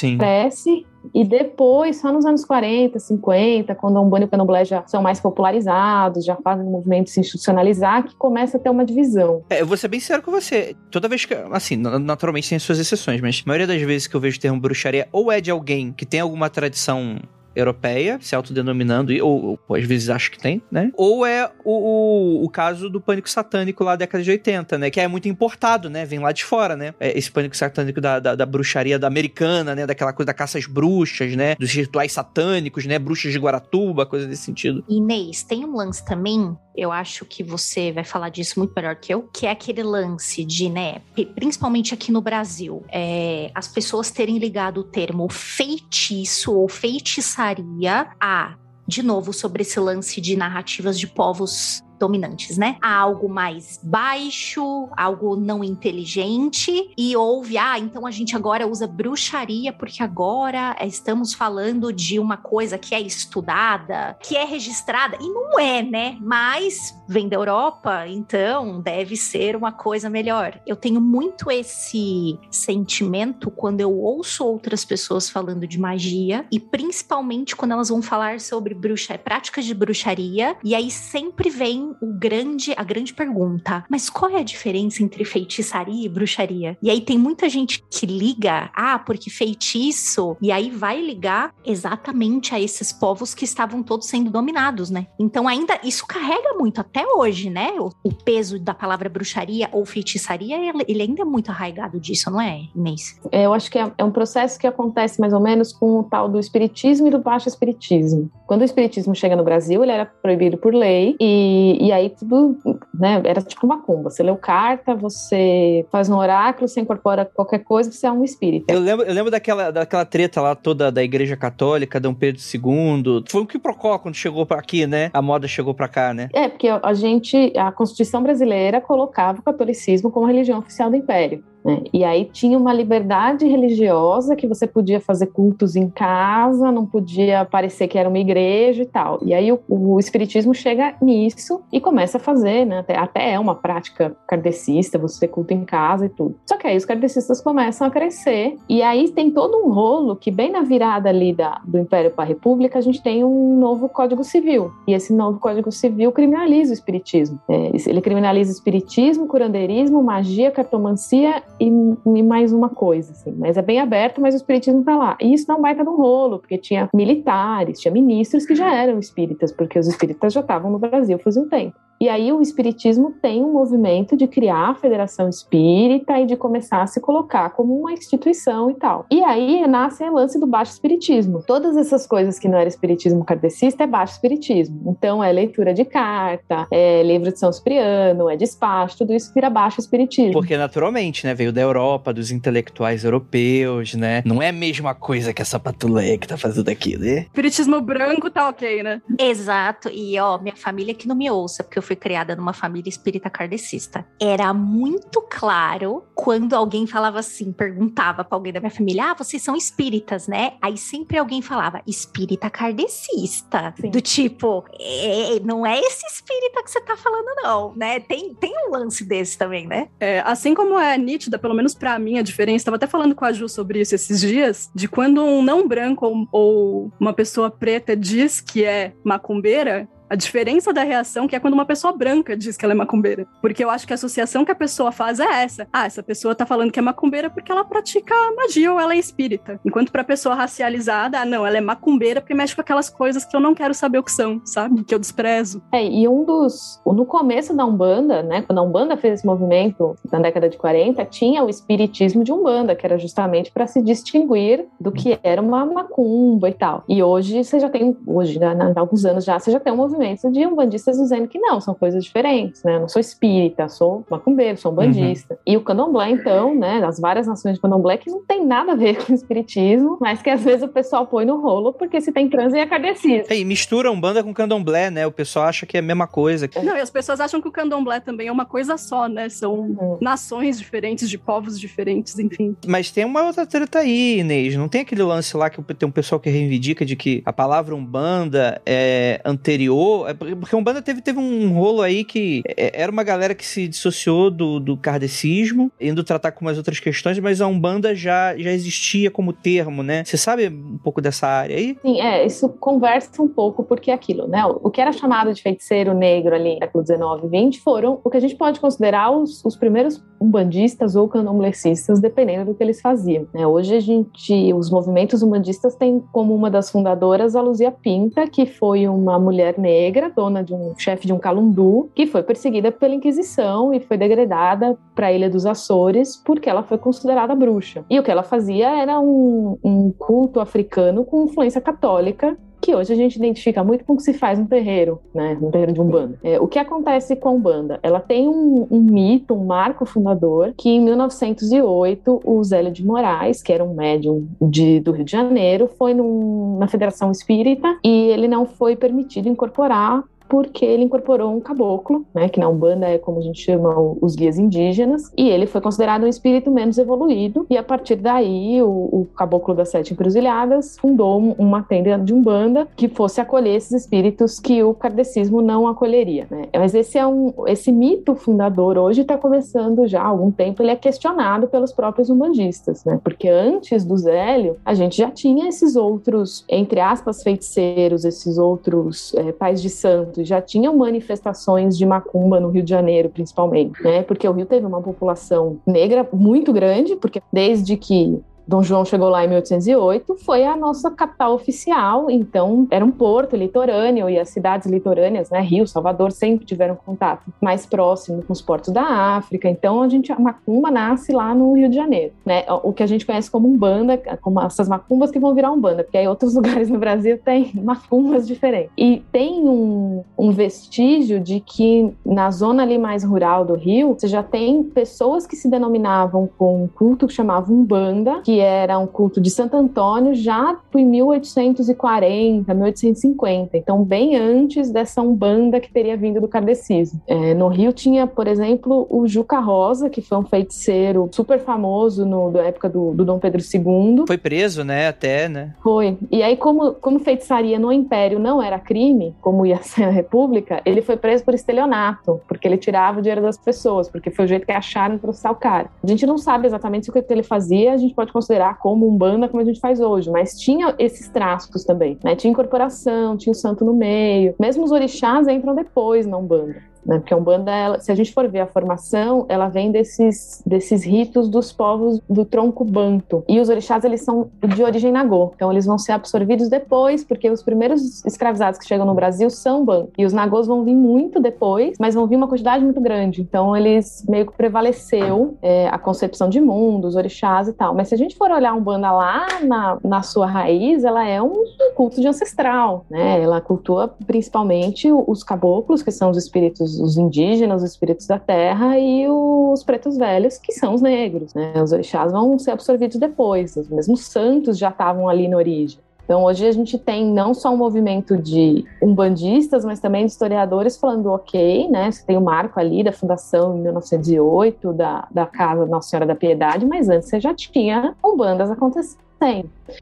Sim. E depois, só nos anos 40, 50, quando a Umbanda e o Candomblé já são mais popularizados, já fazem o movimento se institucionalizar, que começa a ter uma divisão. É, eu vou ser bem sincero com você. Toda vez que. Assim, naturalmente tem suas exceções, mas a maioria das vezes que eu vejo o termo bruxaria, ou é de alguém que tem alguma tradição europeia, se autodenominando, ou, ou, às vezes acho que tem, né? Ou é o, o, o, caso do pânico satânico lá da década de 80, né? Que é muito importado, né? Vem lá de fora, né? É esse pânico satânico da, da, da, bruxaria da americana, né? Daquela coisa da caça às bruxas, né? Dos rituais satânicos, né? Bruxas de Guaratuba, coisa desse sentido. Inês, tem um lance também eu acho que você vai falar disso muito melhor que eu, que é aquele lance de, né, principalmente aqui no Brasil, é, as pessoas terem ligado o termo feitiço ou feitiçaria a de novo sobre esse lance de narrativas de povos dominantes, né? Há algo mais baixo, algo não inteligente, e houve, ah, então a gente agora usa bruxaria porque agora estamos falando de uma coisa que é estudada, que é registrada, e não é, né? Mas vem da Europa, então deve ser uma coisa melhor. Eu tenho muito esse sentimento quando eu ouço outras pessoas falando de magia, e principalmente quando elas vão falar sobre bruxa, práticas de bruxaria, e aí sempre vem o grande, a grande pergunta: mas qual é a diferença entre feitiçaria e bruxaria? E aí tem muita gente que liga, ah, porque feitiço, e aí vai ligar exatamente a esses povos que estavam todos sendo dominados, né? Então ainda isso carrega muito até hoje, né? O, o peso da palavra bruxaria ou feitiçaria, ele, ainda é muito arraigado disso, não é, Inês? É, eu acho que é, é um processo que acontece mais ou menos com o tal do espiritismo e do baixo espiritismo. Quando o espiritismo chega no Brasil, ele era proibido por lei e e aí tudo, né, era tipo uma cumba. Você leu carta, você faz um oráculo, você incorpora qualquer coisa, você é um espírito. Eu lembro, eu lembro daquela, daquela treta lá toda da Igreja Católica, Dom Pedro II. Foi o que procó quando chegou para aqui, né? A moda chegou para cá, né? É, porque a gente, a Constituição brasileira colocava o catolicismo como religião oficial do Império. Né? E aí tinha uma liberdade religiosa que você podia fazer cultos em casa, não podia parecer que era uma igreja e tal. E aí o, o espiritismo chega nisso e começa a fazer, né? Até, até é uma prática kardecista, você ter culto em casa e tudo. Só que aí os kardecistas começam a crescer e aí tem todo um rolo que bem na virada ali da, do Império para a República a gente tem um novo Código Civil. E esse novo Código Civil criminaliza o espiritismo. É, ele criminaliza o espiritismo, curandeirismo, magia, cartomancia e, e, mais uma coisa, assim. Mas é bem aberto, mas o espiritismo tá lá. E isso não vai estar no rolo, porque tinha militares, tinha ministros que já eram espíritas, porque os espíritas já estavam no Brasil faz um tempo. E aí o espiritismo tem um movimento de criar a Federação Espírita e de começar a se colocar como uma instituição e tal. E aí nasce o lance do baixo espiritismo. Todas essas coisas que não era espiritismo kardecista é baixo espiritismo. Então é leitura de carta, é livro de São Cipriano, é despacho, tudo isso vira baixo espiritismo. Porque naturalmente, né, veio da Europa, dos intelectuais europeus, né? Não é a mesma coisa que essa patuleia que tá fazendo aqui, né? Espiritismo branco tá ok, né? Exato. E ó, minha família que não me ouça, porque eu fui criada numa família espírita kardecista. Era muito claro quando alguém falava assim, perguntava para alguém da minha família: "Ah, vocês são espíritas, né?" Aí sempre alguém falava: "Espírita kardecista". Sim. Do tipo, é, não é esse espírita que você tá falando não, né? Tem tem um lance desse também, né? É, assim como é nítida, pelo menos para mim a diferença, tava até falando com a Ju sobre isso esses dias, de quando um não branco ou, ou uma pessoa preta diz que é macumbeira, a diferença da reação que é quando uma pessoa branca diz que ela é macumbeira. Porque eu acho que a associação que a pessoa faz é essa. Ah, essa pessoa tá falando que é macumbeira porque ela pratica magia ou ela é espírita. Enquanto pra pessoa racializada, ah, não, ela é macumbeira porque mexe com aquelas coisas que eu não quero saber o que são, sabe? Que eu desprezo. É, e um dos. No começo da Umbanda, né? Quando a Umbanda fez esse movimento na década de 40, tinha o espiritismo de Umbanda, que era justamente para se distinguir do que era uma macumba e tal. E hoje você já tem, hoje, né, há alguns anos já, você já tem um movimento movimentos de umbandistas dizendo que não, são coisas diferentes, né? Eu não sou espírita, sou macumbeiro, sou umbandista. Uhum. E o candomblé, então, né, as várias nações de candomblé que não tem nada a ver com o espiritismo, mas que às vezes o pessoal põe no rolo porque se tem transe é kardecista. É, e mistura umbanda com candomblé, né? O pessoal acha que é a mesma coisa. Não, e as pessoas acham que o candomblé também é uma coisa só, né? São uhum. nações diferentes, de povos diferentes, enfim. Mas tem uma outra treta aí, Inês. Não tem aquele lance lá que tem um pessoal que reivindica de que a palavra umbanda é anterior É porque a Umbanda teve, teve um rolo aí que é, era uma galera que se dissociou do, do kardecismo, indo tratar com umas outras questões, mas a Umbanda já, já existia como termo, né? Você sabe um pouco dessa área aí? Sim, é, isso conversa um pouco porque é aquilo, né? O que era chamado de feiticeiro negro ali no século XIX e XX foram o que a gente pode considerar os, os primeiros umbandistas ou candomblecistas, dependendo do que eles faziam. Né? Hoje a gente, os movimentos umbandistas têm como uma das fundadoras a Luzia Pinta, que foi uma mulher negra, dona de um chefe de um calundu, que foi perseguida pela Inquisição e foi degradada para a Ilha dos Açores porque ela foi considerada bruxa. E o que ela fazia era um, um culto africano com influência católica que hoje a gente identifica muito com o que se faz no terreiro, né, no terreiro de Umbanda. É, o que acontece com a Umbanda? Ela tem um, um, mito, um marco fundador, que em 1908 o Zélio de Moraes, que era um médium de, do Rio de Janeiro, foi num, na Federação Espírita e ele não foi permitido incorporar porque ele incorporou um caboclo, né, que na Umbanda é como a gente chama os guias indígenas, e ele foi considerado um espírito menos evoluído, e a partir daí o, o caboclo das sete encruzilhadas fundou uma tenda de Umbanda que fosse acolher esses espíritos que o kardecismo não acolheria. Né? Mas esse é um, esse mito fundador hoje está começando já há algum tempo, ele é questionado pelos próprios umbandistas, né? porque antes do Zélio, a gente já tinha esses outros, entre aspas, feiticeiros, esses outros é, pais de santo, já tinham manifestações de macumba no Rio de Janeiro, principalmente, né? Porque o Rio teve uma população negra muito grande, porque desde que Dom João chegou lá em 1808, foi a nossa capital oficial, então era um porto litorâneo e as cidades litorâneas, né, Rio, Salvador, sempre tiveram contato mais próximo com os portos da África, então a gente, a macumba nasce lá no Rio de Janeiro, né, o que a gente conhece como umbanda, como essas macumbas que vão virar umbanda, porque aí outros lugares no Brasil tem macumbas diferentes. E tem um, um vestígio de que na zona ali mais rural do Rio, você já tem pessoas que se denominavam com um culto que chamava umbanda, que era um culto de Santo Antônio já em 1840, 1850, então bem antes dessa umbanda que teria vindo do kardecismo. É, no Rio tinha, por exemplo, o Juca Rosa, que foi um feiticeiro super famoso no, da época do, do Dom Pedro II. Foi preso, né, até, né? Foi. E aí, como, como feitiçaria no Império não era crime, como ia ser a República, ele foi preso por estelionato, porque ele tirava o dinheiro das pessoas, porque foi o jeito que acharam processar o cara. A gente não sabe exatamente o que ele fazia, a gente pode considerar como umbanda como a gente faz hoje, mas tinha esses traços também, né? Tinha incorporação, tinha o santo no meio. Mesmo os orixás entram depois na umbanda né? Porque a Umbanda, ela, se a gente for ver a formação, ela vem desses, desses ritos dos povos do tronco banto. E os orixás, eles são de origem nagô. Então, eles vão ser absorvidos depois, porque os primeiros escravizados que chegam no Brasil são banto. E os nagôs vão vir muito depois, mas vão vir uma quantidade muito grande. Então, eles meio que prevaleceu é, a concepção de mundo, os orixás e tal. Mas se a gente for olhar a Umbanda lá na, na sua raiz, ela é um culto de ancestral, né? Ela cultua principalmente os caboclos, que são os espíritos os indígenas, os espíritos da terra e os pretos velhos, que são os negros. Né? Os orixás vão ser absorvidos depois, os mesmos santos já estavam ali na origem. Então, hoje a gente tem não só um movimento de umbandistas, mas também de historiadores falando, ok, né? Você tem o marco ali da fundação em 1908 da, da Casa Nossa Senhora da Piedade, mas antes você já tinha umbandas acontecendo.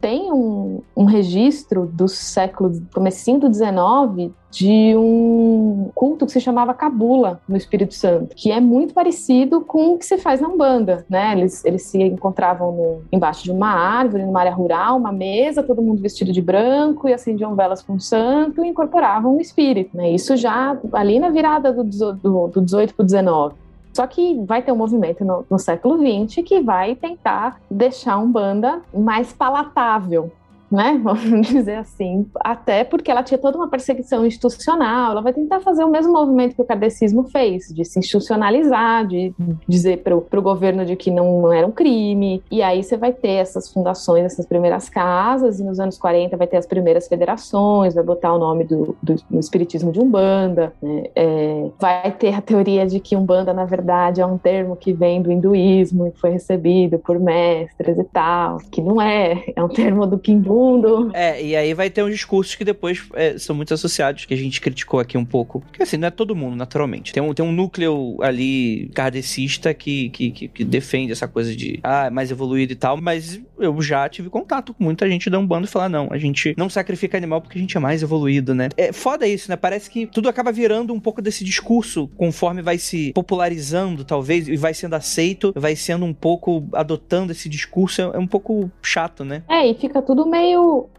Tem um, um registro do século, comecinho do 19, de um culto que se chamava Cabula no Espírito Santo, que é muito parecido com o que se faz na Umbanda, né? Eles, eles se encontravam no, embaixo de uma árvore, numa área rural, uma mesa, todo mundo vestido de branco e acendiam velas com o santo e incorporavam o espírito, né? Isso já ali na virada do, do, do 18 para o 19. Só que vai ter um movimento no, no século XX que vai tentar deixar um banda mais palatável né? Vamos dizer assim. Até porque ela tinha toda uma perseguição institucional, ela vai tentar fazer o mesmo movimento que o kardecismo fez, de se institucionalizar, de dizer para o governo de que não, era um crime. E aí você vai ter essas fundações, essas primeiras casas, e nos anos 40 vai ter as primeiras federações, vai botar o nome do, do, do espiritismo de Umbanda, né? é, vai ter a teoria de que Umbanda, na verdade, é um termo que vem do hinduísmo e foi recebido por mestres e tal, que não é, é um termo do Kindu mundo. É, e aí vai ter uns discursos que depois é, são muito associados, que a gente criticou aqui um pouco. Porque assim, não é todo mundo, naturalmente. Tem um, tem um núcleo ali kardecista que, que, que, que defende essa coisa de, ah, é mais evoluído e tal, mas eu já tive contato com muita gente da Umbanda e falar, não, a gente não sacrifica animal porque a gente é mais evoluído, né? É foda isso, né? Parece que tudo acaba virando um pouco desse discurso conforme vai se popularizando, talvez, e vai sendo aceito, vai sendo um pouco adotando esse discurso, é, é um pouco chato, né? É, e fica tudo meio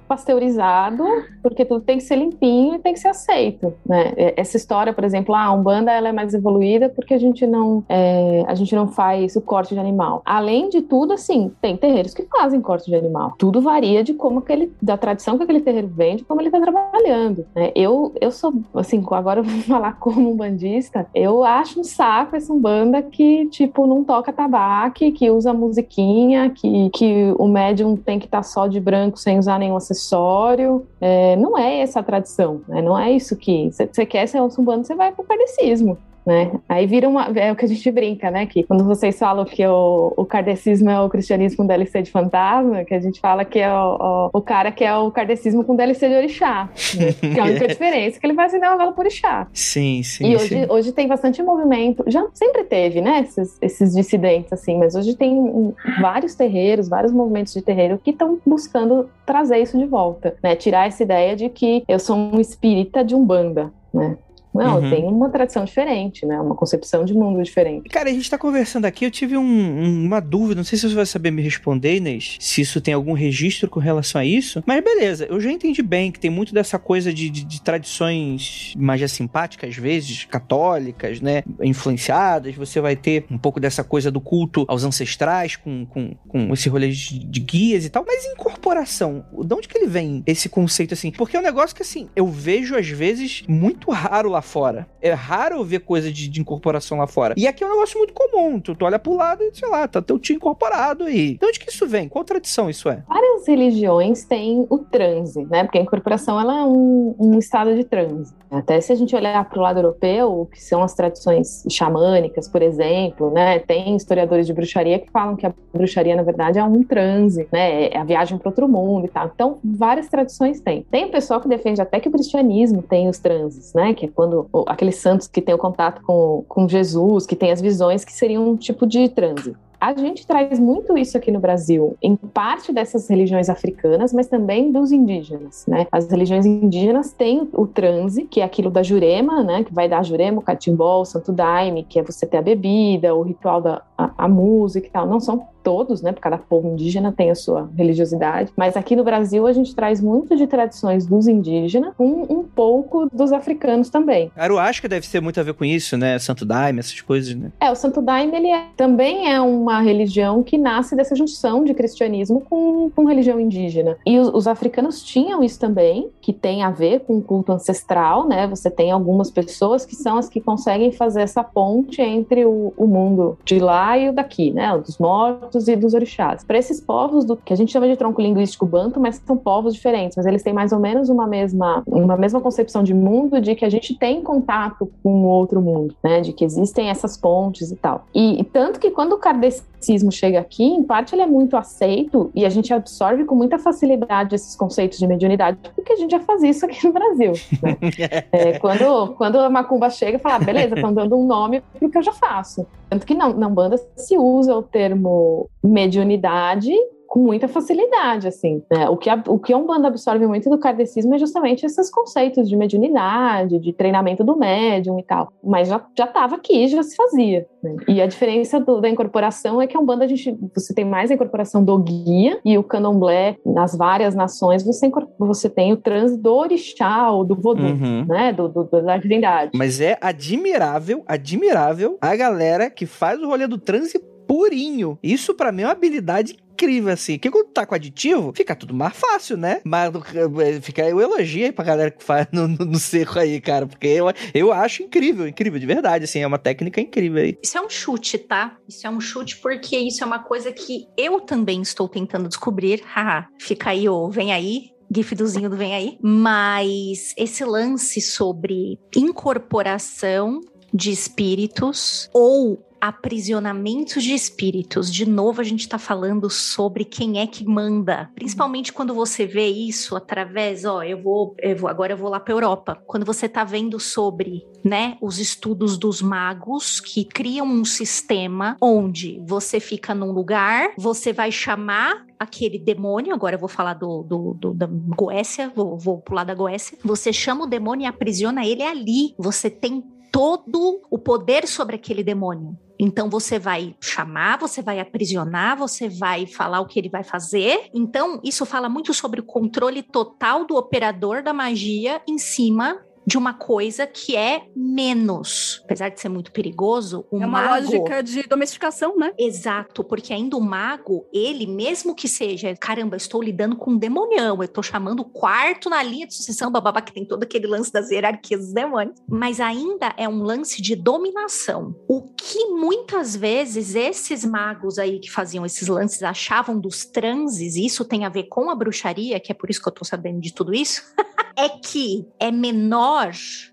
pasteurizado, porque tudo tem que ser limpinho e tem que ser aceito, né? Essa história, por exemplo, ah, a Umbanda ela é mais evoluída porque a gente não é, a gente não faz o corte de animal. Além de tudo, assim, tem terreiros que fazem corte de animal. Tudo varia de como aquele da tradição que aquele terreiro vende, como ele está trabalhando. Né? Eu eu sou assim, agora eu vou falar como um bandista, eu acho um saco essa Umbanda que tipo não toca tabaco, que usa musiquinha, que que o médium tem que estar tá só de branco sem usar nenhum acessório. É, não é essa a tradição, né? Não é isso que. Você quer ser um sumbano, você vai pro kardecismo né? Aí vira uma. É o que a gente brinca, né? Que quando vocês falam que o, o kardecismo é o cristianismo com DLC de fantasma, que a gente fala que é o, o, o cara que é o kardecismo com DLC de orixá. Né? Que é a única diferença, que ele vai acender uma vela por orixá. Sim, sim. E hoje, sim. hoje tem bastante movimento. Já sempre teve, né? Esses, esses dissidentes, assim, mas hoje tem vários terreiros, vários movimentos de terreiro que estão buscando trazer isso de volta, né? Tirar essa ideia de que eu sou um espírita de umbanda, né? Não, uhum. tem uma tradição diferente, né? Uma concepção de mundo diferente. Cara, a gente tá conversando aqui, eu tive um, um, uma dúvida, não sei se você vai saber me responder, Inês, se isso tem algum registro com relação a isso, mas beleza, eu já entendi bem que tem muito dessa coisa de, de, de tradições magia simpáticas, às vezes, católicas, né? Influenciadas, você vai ter um pouco dessa coisa do culto aos ancestrais, com, com, com esse rolê de, de guias e tal, mas incorporação, de onde que ele vem esse conceito assim? Porque é um negócio que, assim, eu vejo às vezes muito raro lá fora. É raro ver coisa de, de, incorporação lá fora. E aqui é um negócio muito comum. Tu, tu olha pro lado e, sei lá, tá teu tio incorporado aí. Então, onde que isso vem? Qual tradição isso é? Várias religiões têm o transe, né? Porque a incorporação, ela é um, um estado de transe. Até se a gente olhar pro lado europeu, que são as tradições xamânicas, por exemplo, né? Tem historiadores de bruxaria que falam que a bruxaria, na verdade, é um transe, né? É a viagem para outro mundo e tal. Então, várias tradições têm. Tem o pessoal que defende até que o cristianismo tem os transes, né? Que é quando aqueles santos que têm o contato com, com Jesus, que têm as visões, que seriam um tipo de transe. A gente traz muito isso aqui no Brasil, em parte dessas religiões africanas, mas também dos indígenas, né? As religiões indígenas têm o transe, que é aquilo da jurema, né? Que vai dar jurema, o catimbó, o santo daime, que é você ter a bebida, o ritual da a, a música e tal. Não são todos, né? Porque cada povo indígena tem a sua religiosidade. Mas aqui no Brasil a gente traz muito de tradições dos indígenas, um, um pouco dos africanos também. Aruasca deve ter muito a ver com isso, né? Santo Daime, essas coisas, né? É, o Santo Daime, ele é, também é uma religião que nasce dessa junção de cristianismo com, com religião indígena. E os, os africanos tinham isso também, que tem a ver com o culto ancestral, né? Você tem algumas pessoas que são as que conseguem fazer essa ponte entre o, o mundo de lá e o daqui, né? Dos mortos e dos orixás. Para esses povos do que a gente chama de tronco linguístico banto, mas são povos diferentes, mas eles têm mais ou menos uma mesma uma mesma concepção de mundo de que a gente tem contato com o outro mundo, né? De que existem essas pontes e tal. E, e tanto que quando o kardecismo chega aqui, em parte ele é muito aceito e a gente absorve com muita facilidade esses conceitos de mediunidade, porque a gente já faz isso aqui no Brasil. Né? é, quando, quando a macumba chega, fala, ah, beleza, estão dando um nome porque eu já faço. Tanto que não, na banda se usa o termo mediunidade com muita facilidade, assim. Né? O, que a, o que a Umbanda absorve muito do kardecismo é justamente esses conceitos de mediunidade, de treinamento do médium e tal. Mas já estava aqui, já se fazia. Né? E a diferença do, da incorporação é que a Umbanda, a gente, você tem mais a incorporação do guia e o candomblé, nas várias nações, você, você tem o trânsito do orixá ou do vodú, uhum. né? Do, do, da divindade. Mas é admirável, admirável a galera que faz o rolê do transe purinho. Isso para mim é uma habilidade incrível, assim. Que quando tá com aditivo, fica tudo mais fácil, né? Mas eh, fica aí o elogio aí pra galera que faz no, no, no seco aí, cara. Porque eu, eu acho incrível, incrível, de verdade, assim. É uma técnica incrível aí. Isso é um chute, tá? Isso é um chute porque isso é uma coisa que eu também estou tentando descobrir. Haha, fica aí, ô, vem aí, gif do do Vem Aí. Mas esse lance sobre incorporação de espíritos ou aprisionamentos de espíritos. De novo, a gente está falando sobre quem é que manda. Principalmente quando você vê isso através, ó, eu vou, eu vou agora eu vou lá para Europa. Quando você está vendo sobre, né, os estudos dos magos que criam um sistema onde você fica num lugar, você vai chamar aquele demônio, agora eu vou falar do, do, do da Goécia, vou, vou pular da Goécia. Você chama o demônio e aprisiona ele ali. Você tem todo o poder sobre aquele demônio. Então você vai chamar, você vai aprisionar, você vai falar o que ele vai fazer. Então isso fala muito sobre o controle total do operador da magia em cima de uma coisa que é menos. Apesar de ser muito perigoso, o É uma mago... lógica de domesticação, né? Exato, porque ainda o mago, ele, mesmo que seja, caramba, estou lidando com um demonião, eu estou chamando o quarto na linha de sucessão, bababá, que tem todo aquele lance das hierarquias dos demônios, mas ainda é um lance de dominação. O que muitas vezes esses magos aí que faziam esses lances achavam dos transes, e isso tem a ver com a bruxaria, que é por isso que eu estou sabendo de tudo isso, é que é menor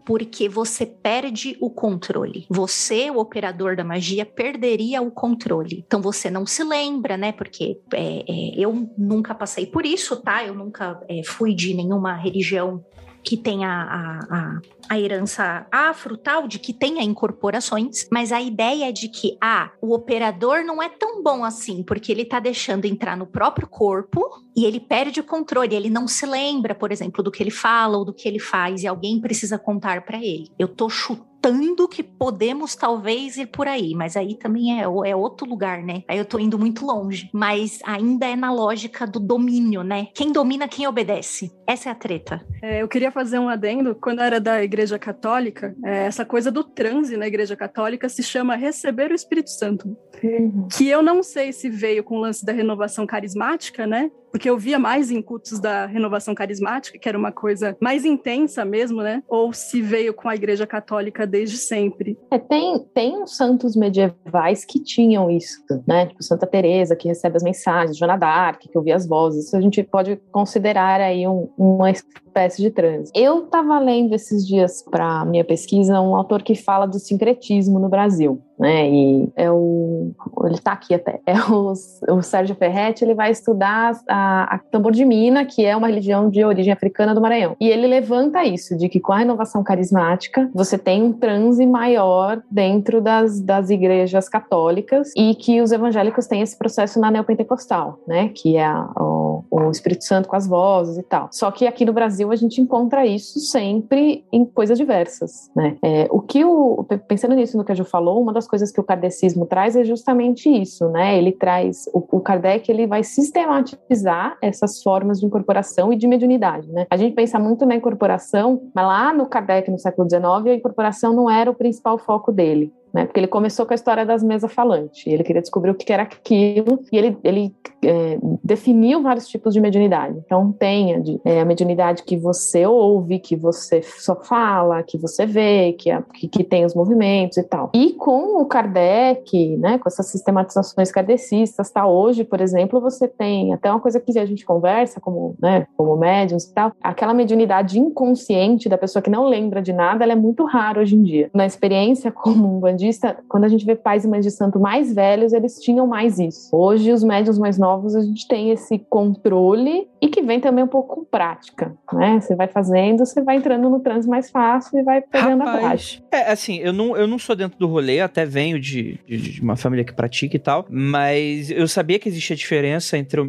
porque você perde o controle. Você, o operador da magia, perderia o controle. Então você não se lembra, né? Porque é, é, eu nunca passei por isso, tá? Eu nunca é, fui de nenhuma religião que tenha a, a, a, herança afro, tal, de que tenha incorporações, mas a ideia é de que, ah, o operador não é tão bom assim, porque ele tá deixando entrar no próprio corpo e ele perde o controle, ele não se lembra, por exemplo, do que ele fala ou do que ele faz, e alguém precisa contar para ele. Eu tô chutando chutando que podemos talvez ir por aí, mas aí também é, é outro lugar, né? Aí eu tô indo muito longe, mas ainda é na lógica do domínio, né? Quem domina, quem obedece. Essa é a treta. É, eu queria fazer um adendo. Quando eu era da Igreja Católica, é, essa coisa do transe na Igreja Católica se chama receber o Espírito Santo. Uhum. Que eu não sei se veio com o lance da renovação carismática, né? Porque eu via mais em cultos da renovação carismática, que era uma coisa mais intensa mesmo, né? Ou se veio com a Igreja Católica desde sempre. É, tem, tem uns santos medievais que tinham isso, né? Tipo Santa Teresa, que recebe as mensagens, Joana d'Arc, que ouvia as vozes. Isso a gente pode considerar aí um, uma espécie de transe. Eu estava lendo esses dias para minha pesquisa um autor que fala do sincretismo no Brasil, né? E é o ele está aqui até, é o, o Sérgio Ferretti, ele vai estudar a, a tambor de mina, que é uma religião de origem africana do Maranhão. E ele levanta isso de que com a renovação carismática você tem um transe maior dentro das, das igrejas católicas e que os evangélicos têm esse processo na neopentecostal, né? Que é a, o, o Espírito Santo com as vozes e tal. Só que aqui no Brasil a gente encontra isso sempre em coisas diversas, né? É, o que o pensando nisso no que a Ju falou, uma das coisas que o kardecismo traz é justamente isso, né? Ele traz o, o Kardec ele vai sistematizar essas formas de incorporação e de mediunidade, né? A gente pensa muito na incorporação, mas lá no Kardec no século XIX a incorporação não era o principal foco dele né? Porque ele começou com a história das mesas falantes, ele queria descobrir o que era aquilo, e ele, ele é, definiu vários tipos de mediunidade. Então, tem a, de, é, a, mediunidade que você ouve, que você só fala, que você vê, que, é, que, que, tem os movimentos e tal. E com o Kardec, né, com essas sistematizações kardecistas, tá? Hoje, por exemplo, você tem até uma coisa que a gente conversa como, né, como médiums e tal, aquela mediunidade inconsciente da pessoa que não lembra de nada, ela é muito rara hoje em dia. Na experiência como um quando a gente vê pais e mães de santo mais velhos, eles tinham mais isso. Hoje, os médiums mais novos a gente tem esse controle e que vem também um pouco com prática, né? Você vai fazendo, você vai entrando no trânsito mais fácil e vai pegando Rapaz, a prática. É, assim, eu não, eu não sou dentro do rolê, até venho de, de, de, uma família que pratica e tal, mas eu sabia que existia diferença entre.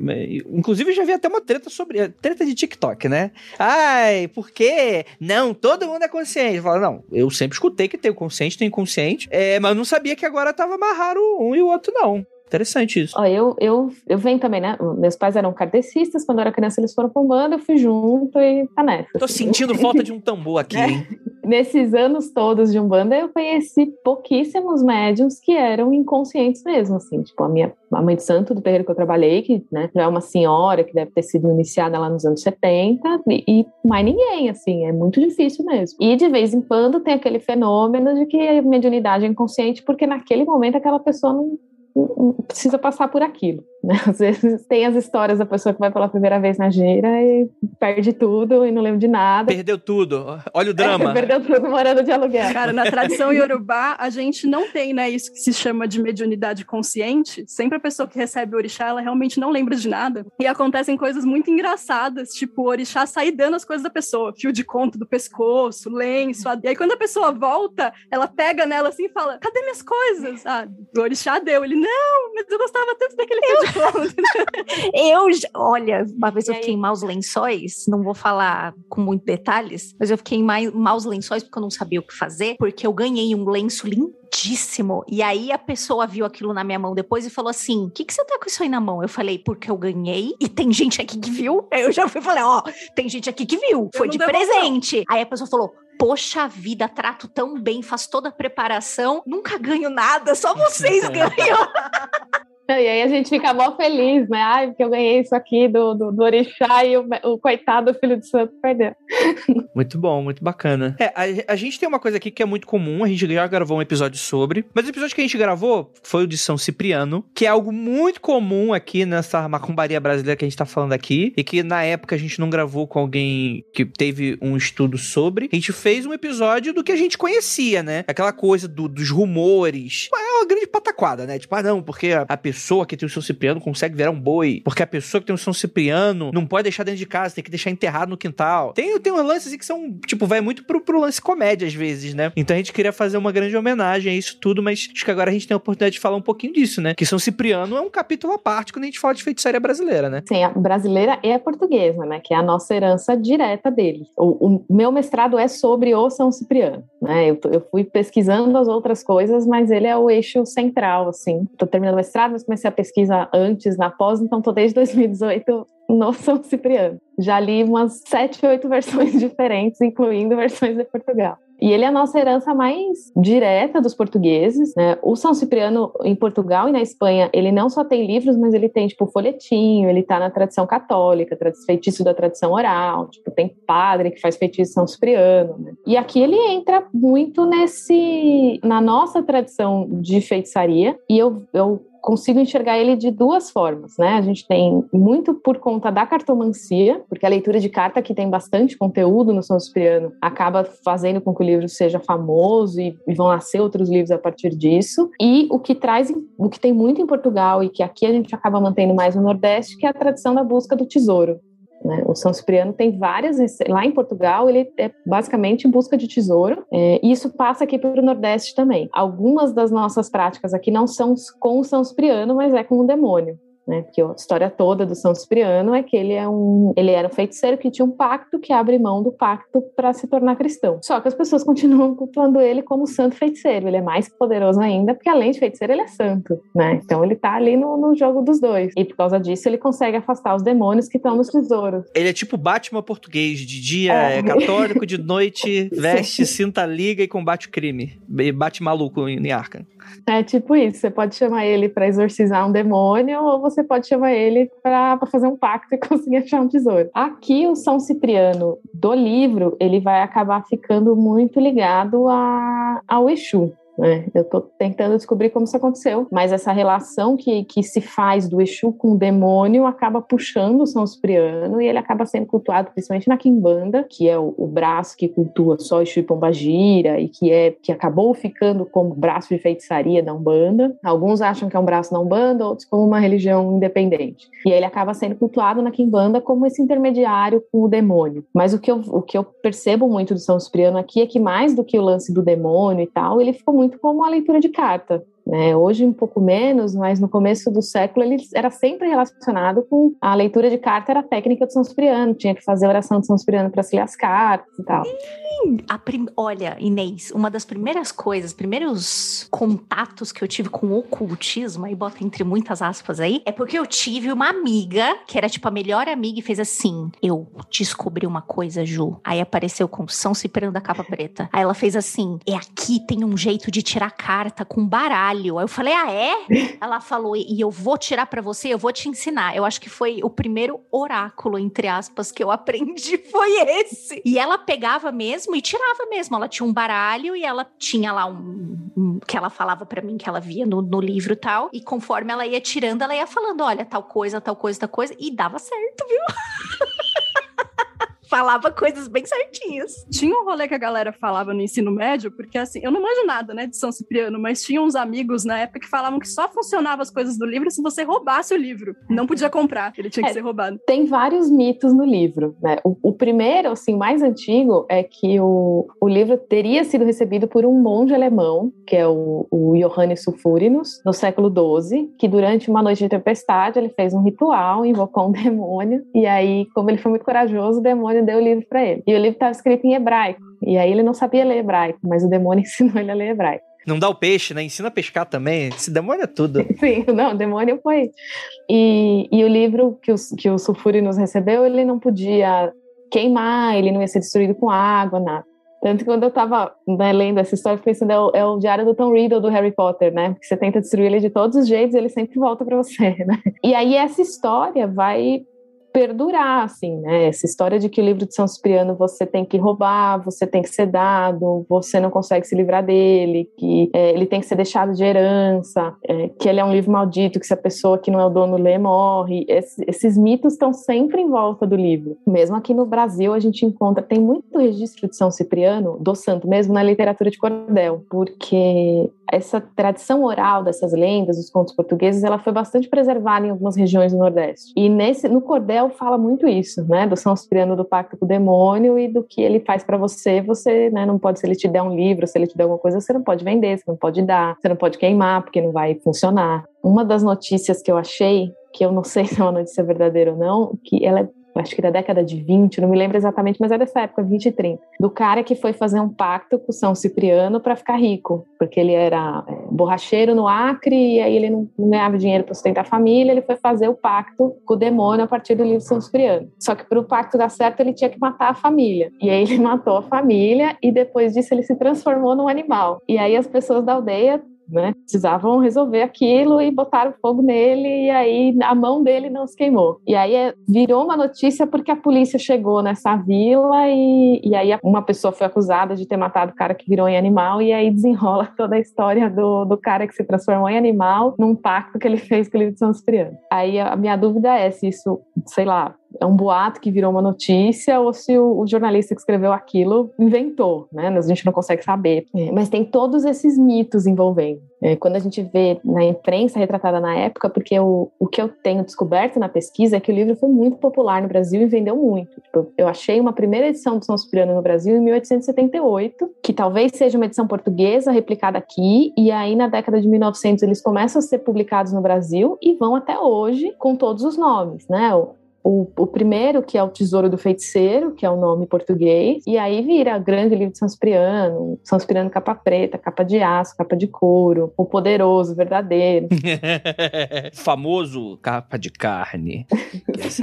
Inclusive, eu já vi até uma treta sobre. Treta de TikTok, né? Ai, por quê? Não, todo mundo é consciente. Fala, não, eu sempre escutei que tem o consciente, tem o inconsciente, é, mas eu não sabia que agora tava amarrado um e o outro não. Interessante isso. Ó, eu, eu, eu venho também, né? Meus pais eram kardecistas, quando eu era criança eles foram pra Umbanda, eu fui junto e tá nessa. Tô assim. sentindo falta de um tambor aqui, é. hein? Nesses anos todos de Umbanda, eu conheci pouquíssimos médiums que eram inconscientes mesmo, assim. Tipo, a minha a mãe de santo do terreiro que eu trabalhei, que né, é uma senhora que deve ter sido iniciada lá nos anos 70, e, e mais ninguém, assim, é muito difícil mesmo. E de vez em quando tem aquele fenômeno de que a mediunidade é inconsciente, porque naquele momento aquela pessoa não precisa passar por aquilo. Né? Às vezes tem as histórias da pessoa que vai pela primeira vez na gira e perde tudo e não lembra de nada. Perdeu tudo. Olha o drama. É, perdeu tudo morando de aluguel. Cara, na tradição iorubá, a gente não tem, né, isso que se chama de mediunidade consciente. Sempre a pessoa que recebe o orixá, ela realmente não lembra de nada. E acontecem coisas muito engraçadas, tipo o orixá sair dando as coisas da pessoa, fio de conto do pescoço, lenço. E aí quando a pessoa volta, ela pega nela assim e fala: "Cadê minhas coisas?" Ah, o orixá deu. Ele: "Não, mas eu gostava tanto daquele de conto." eu, olha, uma vez eu fiquei em maus lençóis, não vou falar com muitos detalhes, mas eu fiquei em maus lençóis porque eu não sabia o que fazer, porque eu ganhei um lenço lindíssimo. E aí a pessoa viu aquilo na minha mão depois e falou assim: O que, que você tá com isso aí na mão? Eu falei, porque eu ganhei e tem gente aqui que viu. Aí eu já fui e falei: Ó, oh, tem gente aqui que viu, foi de presente. Aí a pessoa falou: Poxa vida, trato tão bem, faço toda a preparação, nunca ganho nada, só vocês ganham. E aí a gente fica mó feliz, né? Ai, porque eu ganhei isso aqui do, do, do Orixá e o, o coitado filho de santo perdeu. Muito bom, muito bacana. É, a, a, gente tem uma coisa aqui que é muito comum, a gente já gravou um episódio sobre, mas o episódio que a gente gravou foi o de São Cipriano, que é algo muito comum aqui nessa macumbaria brasileira que a gente tá falando aqui, e que na época a gente não gravou com alguém que teve um estudo sobre. A gente fez um episódio do que a gente conhecia, né? Aquela coisa do, dos rumores. É uma grande pataquada, né? Tipo, ah, não, porque a, a pessoa pessoa que tem o São Cipriano consegue virar um boi, porque a pessoa que tem o São Cipriano não pode deixar dentro de casa, tem que deixar enterrado no quintal. Tem, tem uns lances que são, tipo, vai muito pro, pro lance comédia às vezes, né? Então a gente queria fazer uma grande homenagem a isso tudo, mas acho que agora a gente tem a oportunidade de falar um pouquinho disso, né? Que São Cipriano é um capítulo à parte quando a gente fala de feitiçaria brasileira, né? Sim, a brasileira e a portuguesa, né? Que é a nossa herança direta dele. O, o meu mestrado é sobre o São Cipriano, né? Eu, eu fui pesquisando as outras coisas, mas ele é o eixo central, assim. Tô terminando o mestrado, comecei a pesquisa antes, na pós, então tô desde 2018 no São Cipriano. Já li umas sete, oito versões diferentes, incluindo versões de Portugal. E ele é a nossa herança mais direta dos portugueses, né? O São Cipriano em Portugal e na Espanha, ele não só tem livros, mas ele tem tipo folhetinho, ele tá na tradição católica, feitiço da tradição oral, tipo tem padre que faz feitiço São Cipriano, né? E aqui ele entra muito nesse na nossa tradição de feitiçaria, e eu, eu consigo enxergar ele de duas formas, né? A gente tem muito por conta da cartomancia, porque a leitura de carta que tem bastante conteúdo no São Cipriano acaba fazendo com que o livro seja famoso e, e vão nascer outros livros a partir disso. E o que traz, o que tem muito em Portugal e que aqui a gente acaba mantendo mais no Nordeste, que é a tradição da busca do tesouro. Né? O São Cipriano tem várias, lá em Portugal, ele é basicamente busca de tesouro, é, e isso passa aqui para o Nordeste também. Algumas das nossas práticas aqui não são com o São Cipriano, mas é com o demônio né? Porque a história toda do São Cipriano é que ele é um, ele era um feiticeiro que tinha um pacto que abre mão do pacto para se tornar cristão. Só que as pessoas continuam cultuando ele como santo feiticeiro. Ele é mais poderoso ainda, porque além de feiticeiro ele é santo, né? Então ele tá ali no, no jogo dos dois. E por causa disso ele consegue afastar os demônios que estão nos tesouros. Ele é tipo Batman português, de dia é, é católico, de noite veste, cinta liga e combate o crime. E bate maluco em Arkham. É tipo isso, você pode chamar ele para exorcizar um demônio ou você pode chamar ele para fazer um pacto e conseguir achar um tesouro. Aqui o São Cipriano do livro, ele vai acabar ficando muito ligado a, ao Exu. Né? Eu estou tentando descobrir como isso aconteceu, mas essa relação que, que se faz do Exu com o demônio acaba puxando o São Cipriano e ele acaba sendo cultuado principalmente na Quimbanda, que é o, o braço que cultua só Exu e Pombagira e que é que acabou ficando como braço de feitiçaria da Umbanda. Alguns acham que é um braço da Umbanda, outros como uma religião independente. E ele acaba sendo cultuado na Quimbanda como esse intermediário com o demônio. Mas o que eu, o que eu percebo muito do São Cipriano aqui é que mais do que o lance do demônio e tal, ele ficou muito muito como a leitura de carta. Né? Hoje um pouco menos, mas no começo do século ele era sempre relacionado com a leitura de carta, era a técnica de São Cipriano, tinha que fazer a oração de São Cipriano para se ler as cartas e tal. Prim... Olha, Inês, uma das primeiras coisas, primeiros contatos que eu tive com o ocultismo, aí bota entre muitas aspas aí, é porque eu tive uma amiga, que era tipo a melhor amiga, e fez assim: Eu descobri uma coisa, Ju. Aí apareceu com São Cipriano da capa preta. Aí ela fez assim: É aqui tem um jeito de tirar carta com baralho Eu falei, ah, é? Ela falou, e eu vou tirar para você, eu vou te ensinar. Eu acho que foi o primeiro oráculo, entre aspas, que eu aprendi, foi esse. E ela pegava mesmo e tirava mesmo. Ela tinha um baralho e ela tinha lá um, um que ela falava para mim que ela via no, no livro e tal. E conforme ela ia tirando, ela ia falando: olha, tal coisa, tal coisa, tal coisa. E dava certo, viu? falava coisas bem certinhas. Tinha um rolê que a galera falava no ensino médio, porque assim, eu não manjo nada, né, de São Cipriano, mas tinha uns amigos na época que falavam que só funcionava as coisas do livro se você roubasse o livro. Não podia comprar, ele tinha que é, ser roubado. Tem vários mitos no livro, né? O, o, primeiro, assim, mais antigo, é que o, o livro teria sido recebido por um monge alemão, que é o, o Johannes Sulfurinus, no século XII, que durante uma noite de tempestade ele fez um ritual, invocou um demônio, e aí, como ele foi muito corajoso, o demônio deu o livro para ele. E o livro estava escrito em hebraico. E aí ele não sabia ler hebraico, mas o demônio ensinou ele a ler hebraico. Não dá o peixe, né? Ensina a pescar também. Esse demônio é tudo. Sim, não, o demônio foi. E, e o livro que o, que o Sulfuri nos recebeu, ele não podia queimar, ele não ia ser destruído com água, nada. Tanto que quando eu estava né, lendo essa história, pensando, é o, é o, diário do Tom Riddle do Harry Potter, né? Porque você tenta destruir ele de todos os jeitos, ele sempre volta para você, né? E aí essa história vai perdurar, assim, né? Essa história de que o livro de São Cipriano você tem que roubar, você tem que ser dado, você não consegue se livrar dele, que é, ele tem que ser deixado de herança, é, que ele é um livro maldito, que se a pessoa que não é o dono lê, morre. Esse, esses mitos estão sempre em volta do livro. Mesmo aqui no Brasil, a gente encontra, tem muito registro de São Cipriano, do santo, mesmo na literatura de cordel, porque essa tradição oral dessas lendas, dos contos portugueses, ela foi bastante preservada em algumas regiões do Nordeste. E nesse, no cordel fala muito isso, né, do São Cipriano do pacto com o demônio e do que ele faz para você, você, né, não pode se ele te der um livro, se ele te der alguma coisa, você não pode vender, você não pode dar, você não pode queimar porque não vai funcionar. Uma das notícias que eu achei que eu não sei se é uma notícia verdadeira ou não, que ela é acho que da década de 20, não me lembro exatamente, mas é dessa época, 20 e 30, do cara que foi fazer um pacto com São Cipriano para ficar rico, porque ele era é, borracheiro no Acre e aí ele não, não ganhava dinheiro para sustentar a família, ele foi fazer o pacto com o demônio a partir do livro São Cipriano. Só que para o pacto dar certo, ele tinha que matar a família. E aí ele matou a família e depois disso ele se transformou num animal. E aí as pessoas da aldeia né? Precisavam resolver aquilo e botaram fogo nele e aí a mão dele não se queimou. E aí é, virou uma notícia porque a polícia chegou nessa vila e, e aí uma pessoa foi acusada de ter matado o cara que virou em animal e aí desenrola toda a história do, do cara que se transformou em animal num pacto que ele fez com o livro de São Cipriano. Aí a minha dúvida é se isso, sei lá, é um boato que virou uma notícia ou se o, o, jornalista que escreveu aquilo inventou, né? A gente não consegue saber. É, mas tem todos esses mitos envolvendo. É, quando a gente vê na imprensa retratada na época, porque o, o que eu tenho descoberto na pesquisa é que o livro foi muito popular no Brasil e vendeu muito. Tipo, eu achei uma primeira edição do São Cipriano no Brasil em 1878, que talvez seja uma edição portuguesa replicada aqui, e aí na década de 1900 eles começam a ser publicados no Brasil e vão até hoje com todos os nomes, né? O, primeiro, que é o Tesouro do Feiticeiro, que é o nome português, e aí vira Grande Livro de São Cipriano capa preta, capa de aço, capa de couro, o poderoso, verdadeiro. Famoso capa de carne.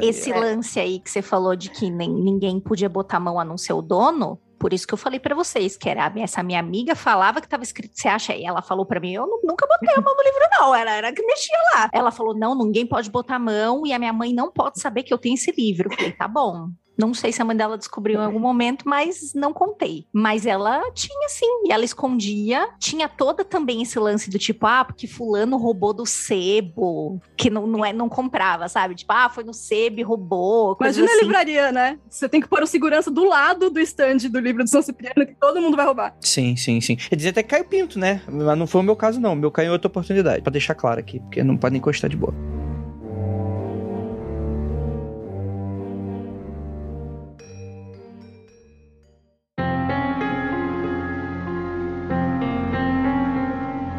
Esse lance aí que você falou de que nem, ninguém podia botar a mão a não ser o dono, por isso que eu falei para vocês, que era essa minha amiga falava que tava escrito, você acha? Ela falou para mim, eu nunca botei a mão no livro não, era, era que mexia lá. Ela falou, não, ninguém pode botar a mão e a minha mãe não pode saber que eu tenho esse livro. Eu falei, tá bom. Não sei se a mãe dela descobriu em algum momento, mas não contei. Mas ela tinha sim, e ela escondia. Tinha toda também esse lance do tipo, ah, porque fulano roubou do sebo, que não, não, é, não comprava, sabe? Tipo, ah, foi no sebo e roubou. Imagina assim. a livraria, né? Você tem que pôr o segurança do lado do estande do livro de São Cipriano, que todo mundo vai roubar. Sim, sim, sim. Ele dizia até que caiu pinto, né? Mas não foi o meu caso, não. O meu caiu em outra oportunidade, para deixar claro aqui, porque não pode encostar de boa.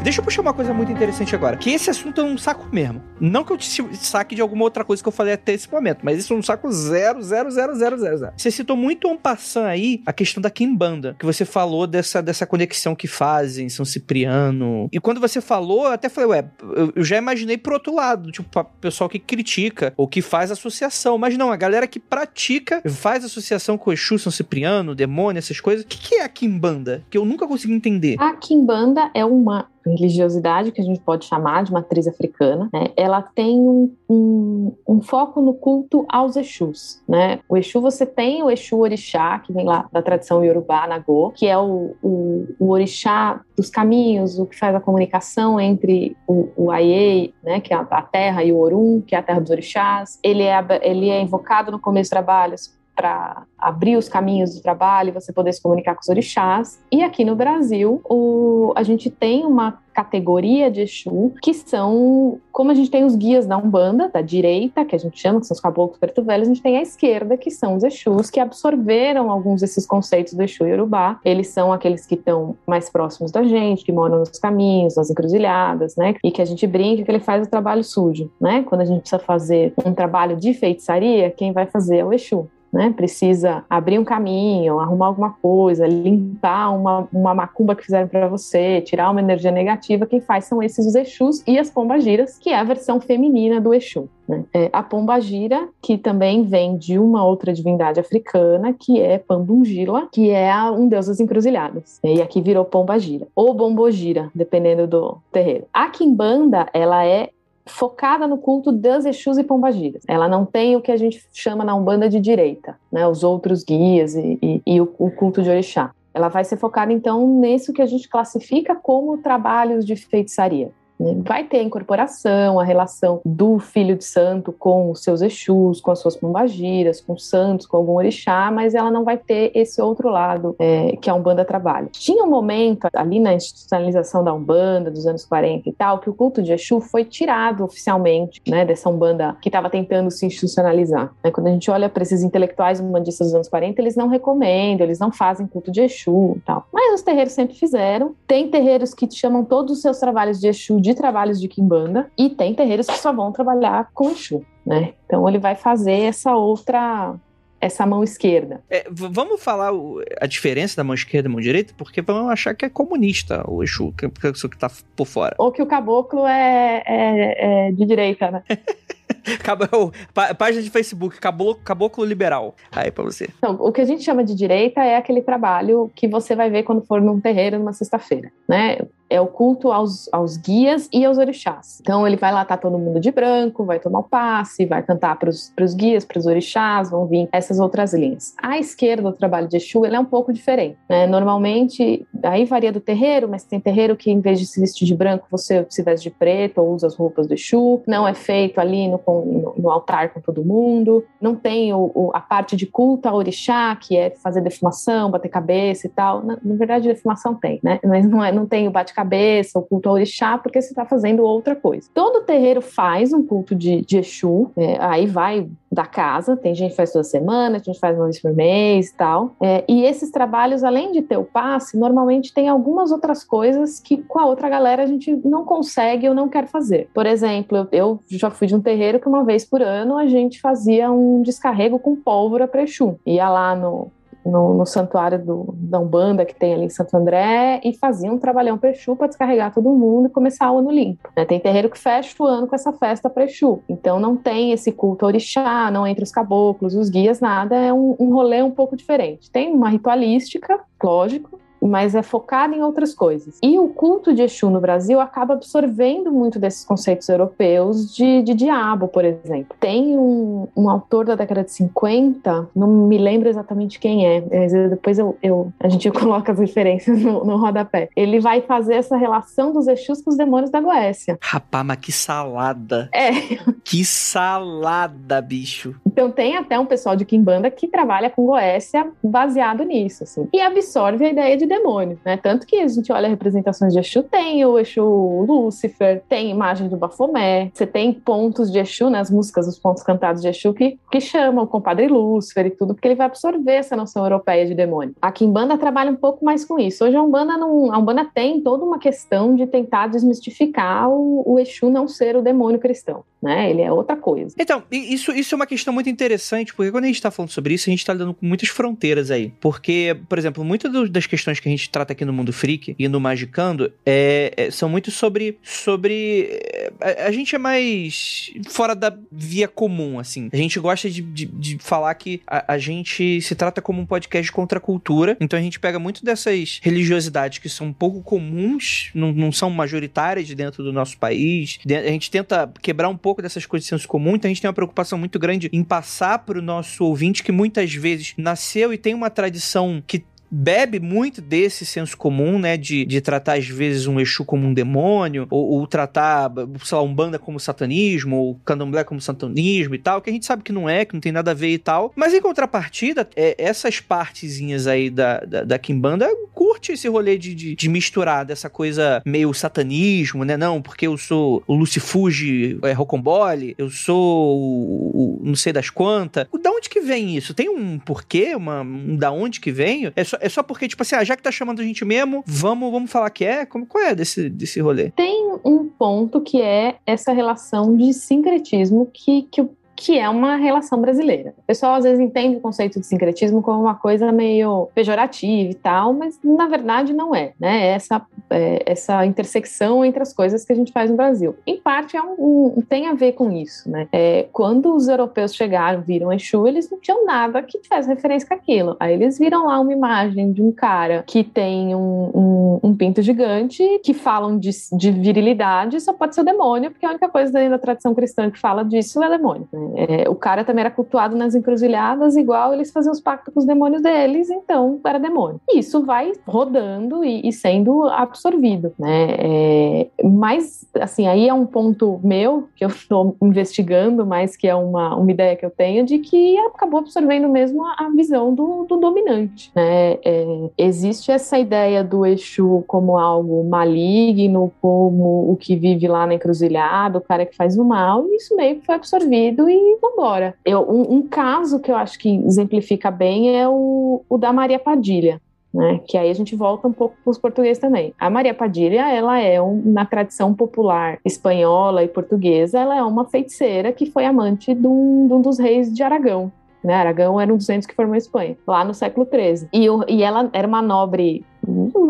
Deixa eu puxar uma coisa muito interessante agora. Que esse assunto é um saco mesmo. Não que eu te saque de alguma outra coisa que eu falei até esse momento, mas isso é um saco zero, zero, zero, zero, zero, zero. Você citou muito um passant aí a questão da Kimbanda, que você falou dessa, dessa conexão que fazem, São Cipriano. E quando você falou, eu até falei, ué, eu, já imaginei pro outro lado, tipo, pra pessoal que critica ou que faz associação. Mas não, a galera que pratica, faz associação com Exu, São Cipriano, demônio, essas coisas. O que, que é a Kimbanda? Que eu nunca consegui entender. A Kimbanda é uma religiosidade que a gente pode chamar de matriz africana, né, ela tem um, um, um, foco no culto aos Exus. Né? O Exu, você tem o Exu Orixá, que vem lá da tradição Yorubá, Nagô, que é o, o, o Orixá dos caminhos, o que faz a comunicação entre o, o Aie, né, que é a terra, e o Orum, que é a terra dos orixás. Ele é, ele é invocado no começo do trabalho para abrir os caminhos do trabalho você poder se comunicar com os orixás. E aqui no Brasil, o, a gente tem uma categoria de Exu que são, como a gente tem os guias da Umbanda, da direita, que a gente chama, que são os caboclos preto velhos, a gente tem a esquerda, que são os Exus que absorveram alguns desses conceitos do Exu Yorubá. Eles são aqueles que estão mais próximos da gente, que moram nos caminhos, nas encruzilhadas, né? E que a gente brinca que ele faz o trabalho sujo, né? Quando a gente precisa fazer um trabalho de feitiçaria, quem vai fazer é o Exu né? Precisa abrir um caminho, arrumar alguma coisa, limpar uma, uma macumba que fizeram para você, tirar uma energia negativa. Quem faz são esses os Exus e as pombagiras, que é a versão feminina do Exu. Né? É, a pombagira, que também vem de uma outra divindade africana, que é Pambungila, que é a, um deus das encruzilhadas. E aqui virou pombagira. Ou bombogira, dependendo do terreiro. A Kimbanda, ela é focada no culto das Exus e Pombagiras. Ela não tem o que a gente chama na Umbanda de direita, né? Os outros guias e, e, e o, o culto de Orixá. Ela vai ser focada, então, nisso que a gente classifica como trabalhos de feitiçaria. Vai ter a incorporação, a relação do filho de santo com os seus Exus, com as suas pombagiras, com santos, com algum orixá, mas ela não vai ter esse outro lado é, que a Umbanda trabalha. Tinha um momento ali na institucionalização da Umbanda, dos anos 40 e tal, que o culto de Exu foi tirado oficialmente né, dessa Umbanda que estava tentando se institucionalizar. Né? Quando a gente olha para esses intelectuais umbandistas dos anos 40, eles não recomendam, eles não fazem culto de Exu e tal. Mas os terreiros sempre fizeram. Tem terreiros que chamam todos os seus trabalhos de Exu de trabalhos de Kimbanda e tem terreiros que só vão trabalhar com Exu, né? Então ele vai fazer essa outra essa mão esquerda. É, vamos falar o, a diferença da mão esquerda e mão direita, porque vão achar que é comunista o Exu, que, que, que tá por fora. Ou que o caboclo é, é, é de direita, né? página de Facebook, caboclo, caboclo liberal. Aí pra você. Então, o que a gente chama de direita é aquele trabalho que você vai ver quando for num terreiro numa sexta-feira, né? É o culto aos, aos guias e aos orixás. Então ele vai lá, tá todo mundo de branco, vai tomar o passe, vai cantar para os guias, para os orixás, vão vir essas outras linhas. À esquerda, o trabalho de Exu, ele é um pouco diferente. Né? Normalmente, aí varia do terreiro, mas tem terreiro que em vez de se vestir de branco, você se veste de preto ou usa as roupas do Exu. Não é feito ali no, no, no altar com todo mundo. Não tem o, o, a parte de culto ao orixá, que é fazer defumação, bater cabeça e tal. Na, na verdade, defumação tem, né? Mas não, é, não tem o cabeça, o culto ao orixá, porque você está fazendo outra coisa. Todo terreiro faz um culto de, de Exu, é, aí vai da casa, tem gente que faz toda semana, tem gente faz uma vez por mês e tal. É, e esses trabalhos, além de ter o passe, normalmente tem algumas outras coisas que com a outra galera a gente não consegue ou não quer fazer. Por exemplo, eu, eu já fui de um terreiro que uma vez por ano a gente fazia um descarrego com pólvora para Exu. Ia lá no, no, no, santuário do, da Umbanda que tem ali em Santo André e faziam um trabalhão para Exu para descarregar todo mundo e começar o ano limpo. Né? Tem terreiro que fecha o ano com essa festa para Exu. Então não tem esse culto orixá, não entre os caboclos, os guias, nada. É um, um rolê um pouco diferente. Tem uma ritualística, lógico, mas é focada em outras coisas. E o culto de Exu no Brasil acaba absorvendo muito desses conceitos europeus de, de diabo, por exemplo. Tem um, um, autor da década de 50, não me lembro exatamente quem é, mas depois eu, eu a gente coloca as referências no, no rodapé. Ele vai fazer essa relação dos Exus com os demônios da Goécia. Rapaz, mas que salada! É. Que salada, bicho! Então tem até um pessoal de Kimbanda que trabalha com Goécia baseado nisso, assim. E absorve a ideia de demônio, né? Tanto que a gente olha representações de Exu, tem o Exu Lúcifer, tem imagem do Bafomé, você tem pontos de Exu, né? As músicas, os pontos cantados de Exu que, que chamam o compadre Lúcifer e tudo, porque ele vai absorver essa noção europeia de demônio. A Kimbanda trabalha um pouco mais com isso. Hoje a Umbanda, não, a Umbanda tem toda uma questão de tentar desmistificar o, o Exu não ser o demônio cristão, né? Ele é outra coisa. Então, isso, isso é uma questão muito interessante, porque quando a gente está falando sobre isso, a gente está lidando com muitas fronteiras aí. Porque, por exemplo, muitas das questões que a gente trata aqui no Mundo Freak e no Magicando é, é, são muito sobre. sobre a, a, gente é mais fora da via comum, assim. A gente gosta de, de, de falar que a, a, gente se trata como um podcast contra a cultura, então a gente pega muito dessas religiosidades que são um pouco comuns, não, não são majoritárias dentro do nosso país. A gente tenta quebrar um pouco dessas coisas de senso comum, então a gente tem uma preocupação muito grande em passar para o nosso ouvinte que muitas vezes nasceu e tem uma tradição que bebe muito desse senso comum, né? De, de tratar, às vezes, um Exu como um demônio, ou, ou tratar, sei lá, um banda como satanismo, ou candomblé como satanismo e tal, que a gente sabe que não é, que não tem nada a ver e tal. Mas em contrapartida, é, essas partezinhas aí da, da, da Kimbanda curte esse rolê de, de, de, misturar dessa coisa meio satanismo, né? Não, porque eu sou o Lucifuge é, Rocambole, eu sou o, o, não sei das quantas. Da onde que vem isso? Tem um porquê? Uma, um da onde que vem? É só, é só porque, tipo assim, ah, já que tá chamando a gente mesmo, vamos, vamos falar que é? Como, qual é desse, desse rolê? Tem um ponto que é essa relação de sincretismo que, que o que é uma relação brasileira. O pessoal às vezes entende o conceito de sincretismo como uma coisa meio pejorativa e tal, mas na verdade não é, né? É essa, é, essa intersecção entre as coisas que a gente faz no Brasil. Em parte é um, um, tem a ver com isso, né? É, quando os europeus chegaram, viram Exu, eles não tinham nada que tivesse referência com aquilo. Aí eles viram lá uma imagem de um cara que tem um, um, um pinto gigante, que falam de, de virilidade, só pode ser o demônio, porque a única coisa da tradição cristã que fala disso é demônio, né? É, o cara também era cultuado nas encruzilhadas, igual eles faziam os pactos com os demônios deles, então era demônio. E isso vai rodando e, e sendo absorvido, né? É, mas, assim, aí é um ponto meu, que eu estou investigando, mas que é uma, uma ideia que eu tenho, de que acabou absorvendo mesmo a, a visão do, do, dominante, né? É, existe essa ideia do Exu como algo maligno, como o que vive lá na encruzilhada, o cara que faz o mal, e isso meio que foi absorvido e vambora. Eu, um, um caso que eu acho que exemplifica bem é o, o da Maria Padilha. Né? Que aí a gente volta um pouco para os portugueses também. A Maria Padilha, ela é um, na tradição popular espanhola e portuguesa, ela é uma feiticeira que foi amante de um, de um dos reis de Aragão. Né? Aragão era um dos reis que formou a Espanha, lá no século XIII. E, e ela era uma nobre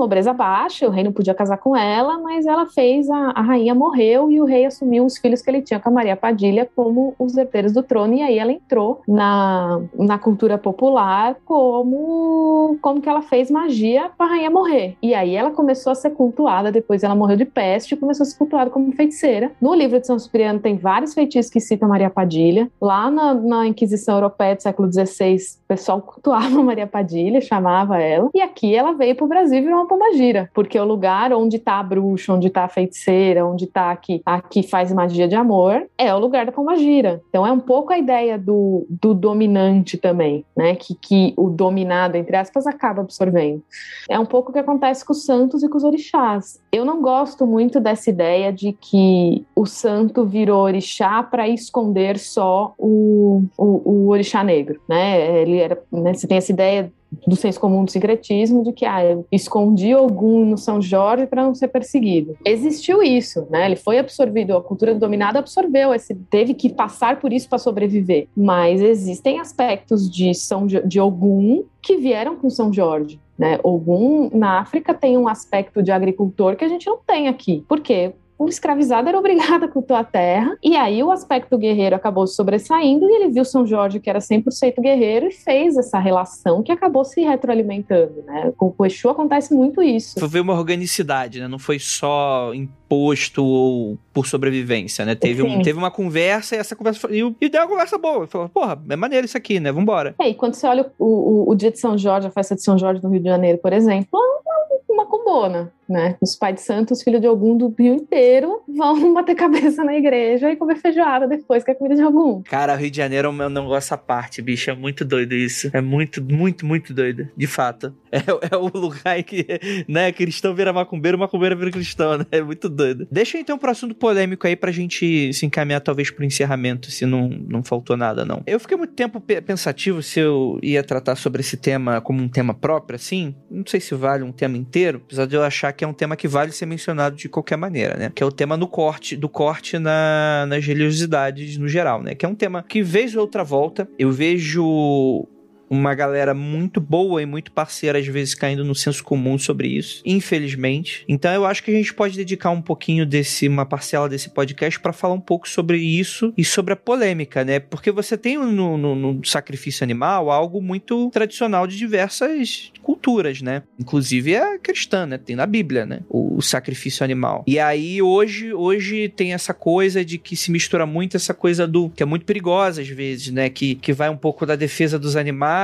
nobreza baixa, o rei não podia casar com ela, mas ela fez, a, a, rainha morreu e o rei assumiu os filhos que ele tinha com a Maria Padilha como os herdeiros do trono, e aí ela entrou na, na cultura popular como, como que ela fez magia para a rainha morrer. E aí ela começou a ser cultuada, depois ela morreu de peste e começou a ser cultuada como feiticeira. No livro de São Cipriano tem vários feitiços que citam Maria Padilha. Lá na, na Inquisição Europeia do século XVI, o pessoal cultuava Maria Padilha, chamava ela, e aqui ela veio para o Brasil Brasil virou uma pombagira, porque o lugar onde está a bruxa, onde está a feiticeira, onde está aqui, aqui faz magia de amor, é o lugar da pombagira. Então é um pouco a ideia do, do dominante também, né? Que, que o dominado, entre aspas, acaba absorvendo. É um pouco o que acontece com os santos e com os orixás. Eu não gosto muito dessa ideia de que o santo virou orixá para esconder só o, o, o orixá negro, né? Ele era, né? Você tem essa ideia do senso comum do sincretismo, de que ah, eu escondi algum no São Jorge para não ser perseguido. Existiu isso, né? Ele foi absorvido, a cultura dominada absorveu, esse, teve que passar por isso para sobreviver. Mas existem aspectos de São de Ogum que vieram com São Jorge. Né? Ogum na África tem um aspecto de agricultor que a gente não tem aqui. Por quê? O escravizado era obrigado a cultuar a terra, e aí o aspecto guerreiro acabou sobressaindo, e ele viu São Jorge, que era 100% guerreiro, e fez essa relação que acabou se retroalimentando, né? Com o Exu acontece muito isso. Foi uma organicidade, né? Não foi só imposto ou por sobrevivência, né? Teve, um, teve uma conversa e essa conversa foi, e, e deu uma conversa boa. Falou, porra, é maneiro isso aqui, né? Vambora. É, e quando você olha o, o, o dia de São Jorge, a festa de São Jorge no Rio de Janeiro, por exemplo, uma combona, né? Os pais de santos, filho de algum do Rio inteiro, vão bater cabeça na igreja e comer feijoada depois, que é comida de algum. Cara, o Rio de Janeiro é um negócio à parte, bicho. É muito doido isso. É muito, muito, muito doido. De fato. É, é o lugar que, né, cristão vira macumbeiro, macumbeiro vira cristão, né? É muito doido. Deixa então pro assunto polêmico aí pra gente se encaminhar talvez pro encerramento, se não, não faltou nada, não. Eu fiquei muito tempo pensativo se eu ia tratar sobre esse tema como um tema próprio, assim. Não sei se vale um tema inteiro, apesar de eu achar que é um tema que vale ser mencionado de qualquer maneira, né? Que é o tema no corte, do corte na, nas religiosidades no geral, né? Que é um tema que, vez ou outra volta, eu vejo uma galera muito boa e muito parceira, às vezes caindo no senso comum sobre isso, infelizmente. Então eu acho que a gente pode dedicar um pouquinho desse, uma parcela desse podcast para falar um pouco sobre isso e sobre a polêmica, né? Porque você tem no, no, no sacrifício animal algo muito tradicional de diversas culturas, né? Inclusive a cristã, né? Tem na Bíblia, né? O, o sacrifício animal. E aí hoje, hoje tem essa coisa de que se mistura muito essa coisa do que é muito perigosa às vezes, né? Que, que vai um pouco da defesa dos animais.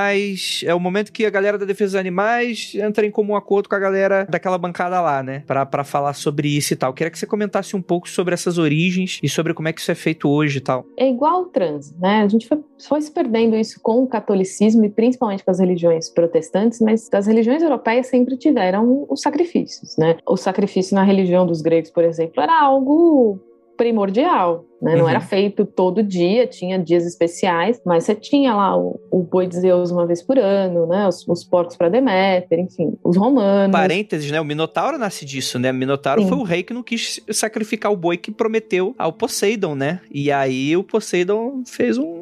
É o momento que a galera da defesa dos animais entra em comum acordo com a galera daquela bancada lá, né? Pra, pra falar sobre isso e tal. Queria que você comentasse um pouco sobre essas origens e sobre como é que isso é feito hoje e tal. É igual o trans, né? A gente foi, foi se perdendo isso com o catolicismo e principalmente com as religiões protestantes, mas as religiões europeias sempre tiveram os sacrifícios, né? O sacrifício na religião dos gregos, por exemplo, era algo primordial, né? Não uhum. era feito todo dia, tinha dias especiais, mas você tinha lá o, o boi de Zeus uma vez por ano, né? Os, os porcos para Deméter, enfim, os romanos. Parênteses, né? O Minotauro nasce disso, né? O Minotauro Sim. foi o rei que não quis sacrificar o boi que prometeu ao Poseidon, né? E aí o Poseidon fez um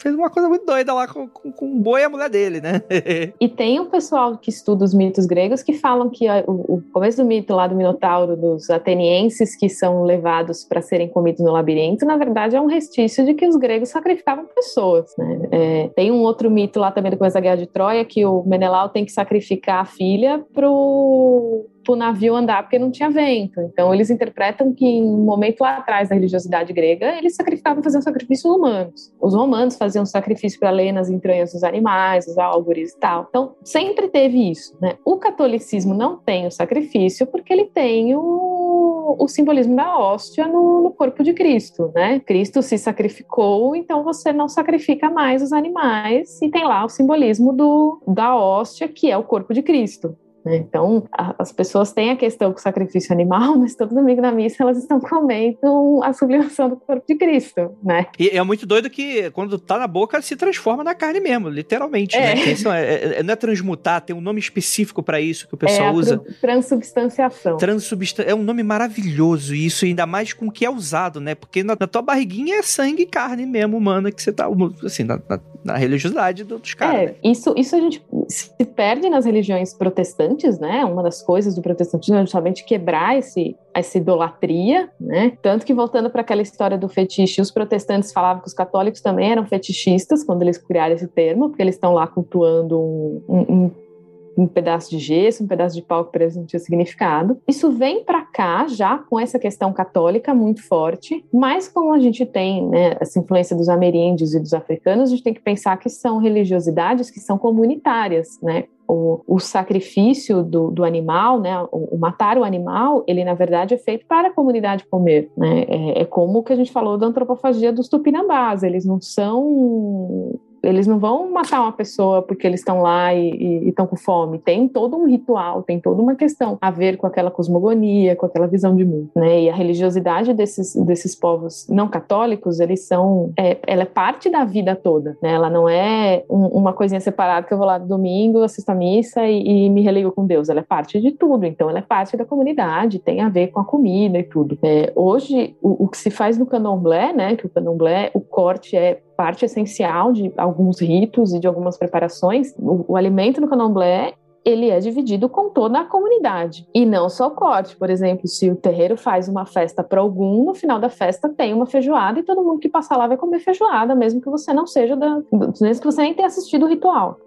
fez uma coisa muito doida lá com, com, com o boi e a mulher dele, né? e tem um pessoal que estuda os mitos gregos que falam que a, o, o, começo do mito lá do Minotauro, dos atenienses que são levados para serem comidos no labirinto, na verdade é um restício de que os gregos sacrificavam pessoas, né? É, tem um outro mito lá também do começo da Guerra de Troia que o Menelau tem que sacrificar a filha pro o navio andar porque não tinha vento. Então, eles interpretam que em um momento lá atrás da religiosidade grega, eles sacrificavam faziam sacrifícios humanos. Os romanos faziam sacrifício para ler nas entranhas dos animais, os álgores e tal. Então, sempre teve isso. Né? O catolicismo não tem o sacrifício porque ele tem o, o simbolismo da hóstia no, no corpo de Cristo. Né? Cristo se sacrificou, então você não sacrifica mais os animais e tem lá o simbolismo do, da hóstia, que é o corpo de Cristo. Né? Então, as pessoas têm a questão com o sacrifício animal, mas todo domingo na missa elas estão comendo a sublimação do corpo de Cristo, né? E é muito doido que quando tá na boca se transforma na carne mesmo, literalmente, é. né? Isso é, é, é, não é transmutar, tem um nome específico para isso que o pessoal é usa. Transubstanciação. Transubstan é um nome maravilhoso isso, ainda mais com o que é usado, né? Porque na, na, tua barriguinha é sangue e carne mesmo humana que você tá, assim, na, na, na religiosidade dos caras. É, né? isso, isso a gente se perde nas religiões protestantes protestantes, né? Uma das coisas do protestantismo é justamente quebrar esse, essa idolatria, né? Tanto que voltando para aquela história do fetiche, os protestantes falavam que os católicos também eram fetichistas quando eles criaram esse termo, porque eles estão lá cultuando um, um, um pedaço de gesso, um pedaço de pau que para eles não tinha significado. Isso vem para cá já com essa questão católica muito forte, mas como a gente tem né, essa influência dos ameríndios e dos africanos, a gente tem que pensar que são religiosidades que são comunitárias, né? o, o sacrifício do, do, animal, né, o, o, matar o animal, ele na verdade é feito para a comunidade comer. Né? É, é como o que a gente falou da antropofagia dos tupinambás, eles não são eles não vão matar uma pessoa porque eles estão lá e estão com fome. Tem todo um ritual, tem toda uma questão a ver com aquela cosmogonia, com aquela visão de mundo, né? E a religiosidade desses, desses povos não católicos, eles são, é, ela é parte da vida toda, né? Ela não é um, uma coisinha separada que eu vou lá domingo, assisto a missa e, e, me religo com Deus. Ela é parte de tudo, então ela é parte da comunidade, tem a ver com a comida e tudo. É, hoje, o, o que se faz no candomblé, né? Que o candomblé, o corte é parte essencial de alguns ritos e de algumas preparações. O, o alimento no candomblé ele é dividido com toda a comunidade. E não só o corte. Por exemplo, se o terreiro faz uma festa para algum, no final da festa tem uma feijoada e todo mundo que passar lá vai comer feijoada, mesmo que você não seja da. mesmo que você nem tenha assistido o ritual.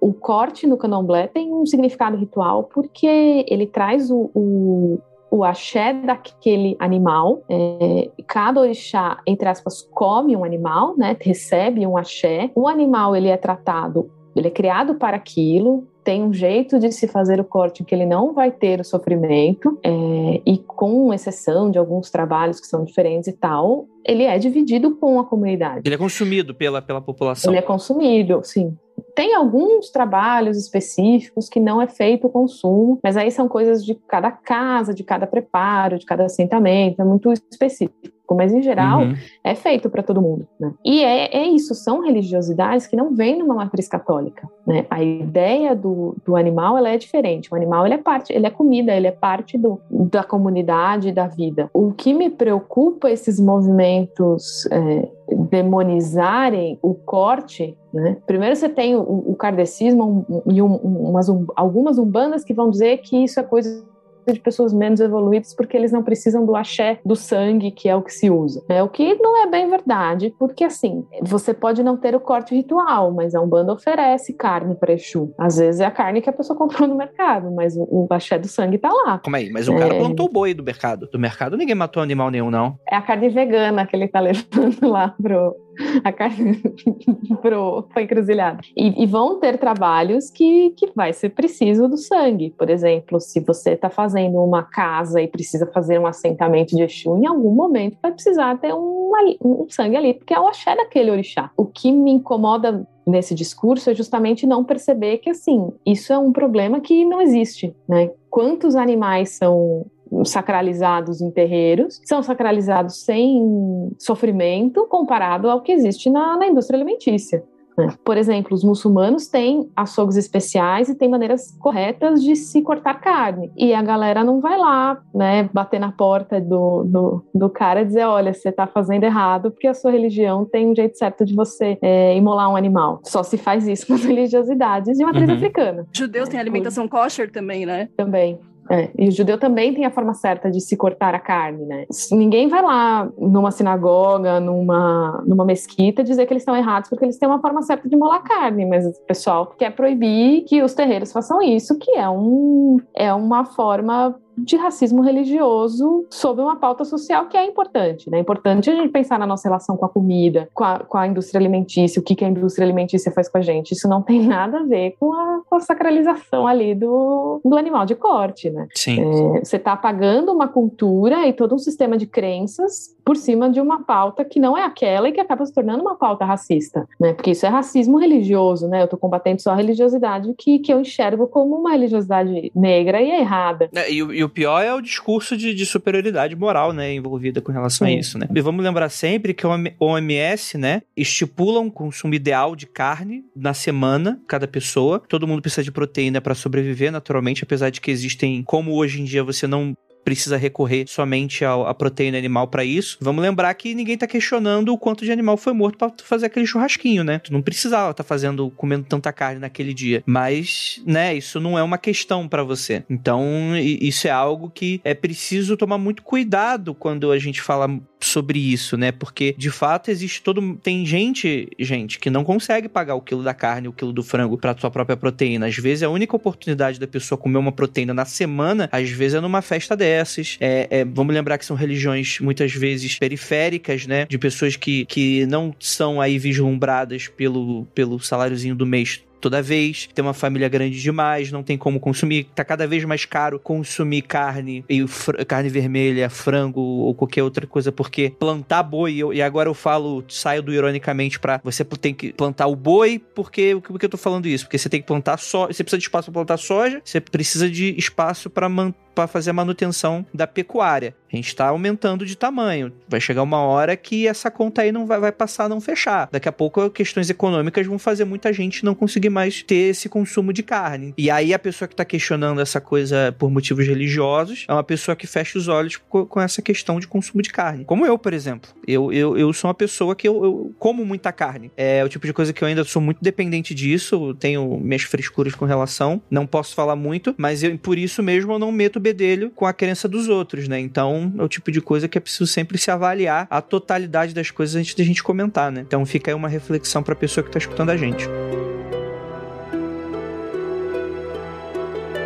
O corte no candomblé tem um significado ritual porque ele traz o, o o axé daquele animal. É, cada orixá, entre aspas, come um animal, né? Recebe um axé. O animal ele é tratado, ele é criado para aquilo. Tem um jeito de se fazer o corte que ele não vai ter o sofrimento, é, e com exceção de alguns trabalhos que são diferentes e tal, ele é dividido com a comunidade. Ele é consumido pela, pela população. Ele é consumido, sim. Tem alguns trabalhos específicos que não é feito o consumo, mas aí são coisas de cada casa, de cada preparo, de cada assentamento, é muito específico. Específico, mas em geral uhum. é feito para todo mundo. Né? E é, é isso, são religiosidades que não vêm numa matriz católica. Né? A ideia do, do animal ela é diferente. O animal ele é parte, ele é comida, ele é parte do, da comunidade, da vida. O que me preocupa esses movimentos é, demonizarem o corte, né? Primeiro você tem o, o kardecismo e um, umas, um, algumas umbandas que vão dizer que isso é coisa de pessoas menos evoluídas porque eles não precisam do axé do sangue, que é o que se usa. É o que não é bem verdade, porque assim, você pode não ter o corte ritual, mas a Umbanda oferece carne para Exu. Às vezes é a carne que a pessoa comprou no mercado, mas o, o axé do sangue tá lá. Como aí? Mas o é... cara plantou o boi do mercado. Do mercado ninguém matou animal nenhum, não. É a carne vegana que ele tá levando lá pro, a carne pro encruzilhada. E, e, vão ter trabalhos que, que vai ser preciso do sangue. Por exemplo, se você está fazendo uma casa e precisa fazer um assentamento de Exu, em algum momento vai precisar ter um, um sangue ali, porque é o axé daquele orixá. O que me incomoda nesse discurso é justamente não perceber que, assim, isso é um problema que não existe, né? Quantos animais são sacralizados em terreiros, são sacralizados sem sofrimento comparado ao que existe na, na indústria alimentícia. Né? Por exemplo, os muçulmanos têm açougues especiais e têm maneiras corretas de se cortar carne. E a galera não vai lá, né, bater na porta do, do, do cara e dizer: olha, você está fazendo errado porque a sua religião tem um jeito certo de você é, imolar um animal. Só se faz isso com as religiosidades de matriz uhum. africana. Judeus têm alimentação kosher também, né? Também. É, e o judeu também tem a forma certa de se cortar a carne, né? Ninguém vai lá numa sinagoga, numa, numa mesquita, dizer que eles estão errados porque eles têm uma forma certa de molar carne, mas o pessoal quer proibir que os terreiros façam isso, que é, um, é uma forma de racismo religioso sob uma pauta social que é importante. Né? É importante a gente pensar na nossa relação com a comida, com a, com a indústria alimentícia, o que, que a indústria alimentícia faz com a gente. Isso não tem nada a ver com a, com a sacralização ali do, do animal de corte. Né? Sim. É, você está apagando uma cultura e todo um sistema de crenças por cima de uma pauta que não é aquela e que acaba se tornando uma pauta racista. Né? Porque isso é racismo religioso. Né? Eu estou combatendo só a religiosidade que, que eu enxergo como uma religiosidade negra e errada. É, e, e o pior é o discurso de, de superioridade moral, né, envolvida com relação Sim. a isso, né? E vamos lembrar sempre que o OMS, né, estipula um consumo ideal de carne na semana, cada pessoa. Todo mundo precisa de proteína para sobreviver, naturalmente, apesar de que existem, como hoje em dia você não precisa recorrer somente à proteína animal para isso. Vamos lembrar que ninguém tá questionando o quanto de animal foi morto para fazer aquele churrasquinho, né? Tu não precisava estar tá fazendo, comendo tanta carne naquele dia. Mas, né, isso não é uma questão para você. Então, isso é algo que é preciso tomar muito cuidado quando a gente fala sobre isso, né? Porque de fato existe todo tem gente, gente, que não consegue pagar o quilo da carne, o quilo do frango para sua própria proteína. Às vezes a única oportunidade da pessoa comer uma proteína na semana, às vezes é numa festa dessas. É, é, vamos lembrar que são religiões muitas vezes periféricas, né? De pessoas que, que não são aí vislumbradas pelo, pelo saláriozinho do mês toda vez, tem uma família grande demais, não tem como consumir, tá cada vez mais caro consumir carne, e carne vermelha, frango ou qualquer outra coisa, porque plantar boi, eu, e agora eu falo, saio do ironicamente para você tem que plantar o boi, porque por que eu tô falando isso? Porque você tem que plantar só, você precisa de espaço para plantar soja, você precisa de espaço para manter para fazer a manutenção da pecuária. A gente está aumentando de tamanho. Vai chegar uma hora que essa conta aí não vai, vai passar a não fechar. Daqui a pouco questões econômicas vão fazer muita gente não conseguir mais ter esse consumo de carne. E aí a pessoa que está questionando essa coisa por motivos religiosos é uma pessoa que fecha os olhos com essa questão de consumo de carne. Como eu, por exemplo. Eu, eu, eu sou uma pessoa que eu, eu como muita carne. É o tipo de coisa que eu ainda sou muito dependente disso. Tenho minhas frescuras com relação. Não posso falar muito, mas eu, por isso mesmo eu não meto bedelho com a crença dos outros, né? Então é o tipo de coisa que é preciso sempre se avaliar a totalidade das coisas antes da gente comentar, né? Então fica aí uma reflexão para a pessoa que está escutando a gente.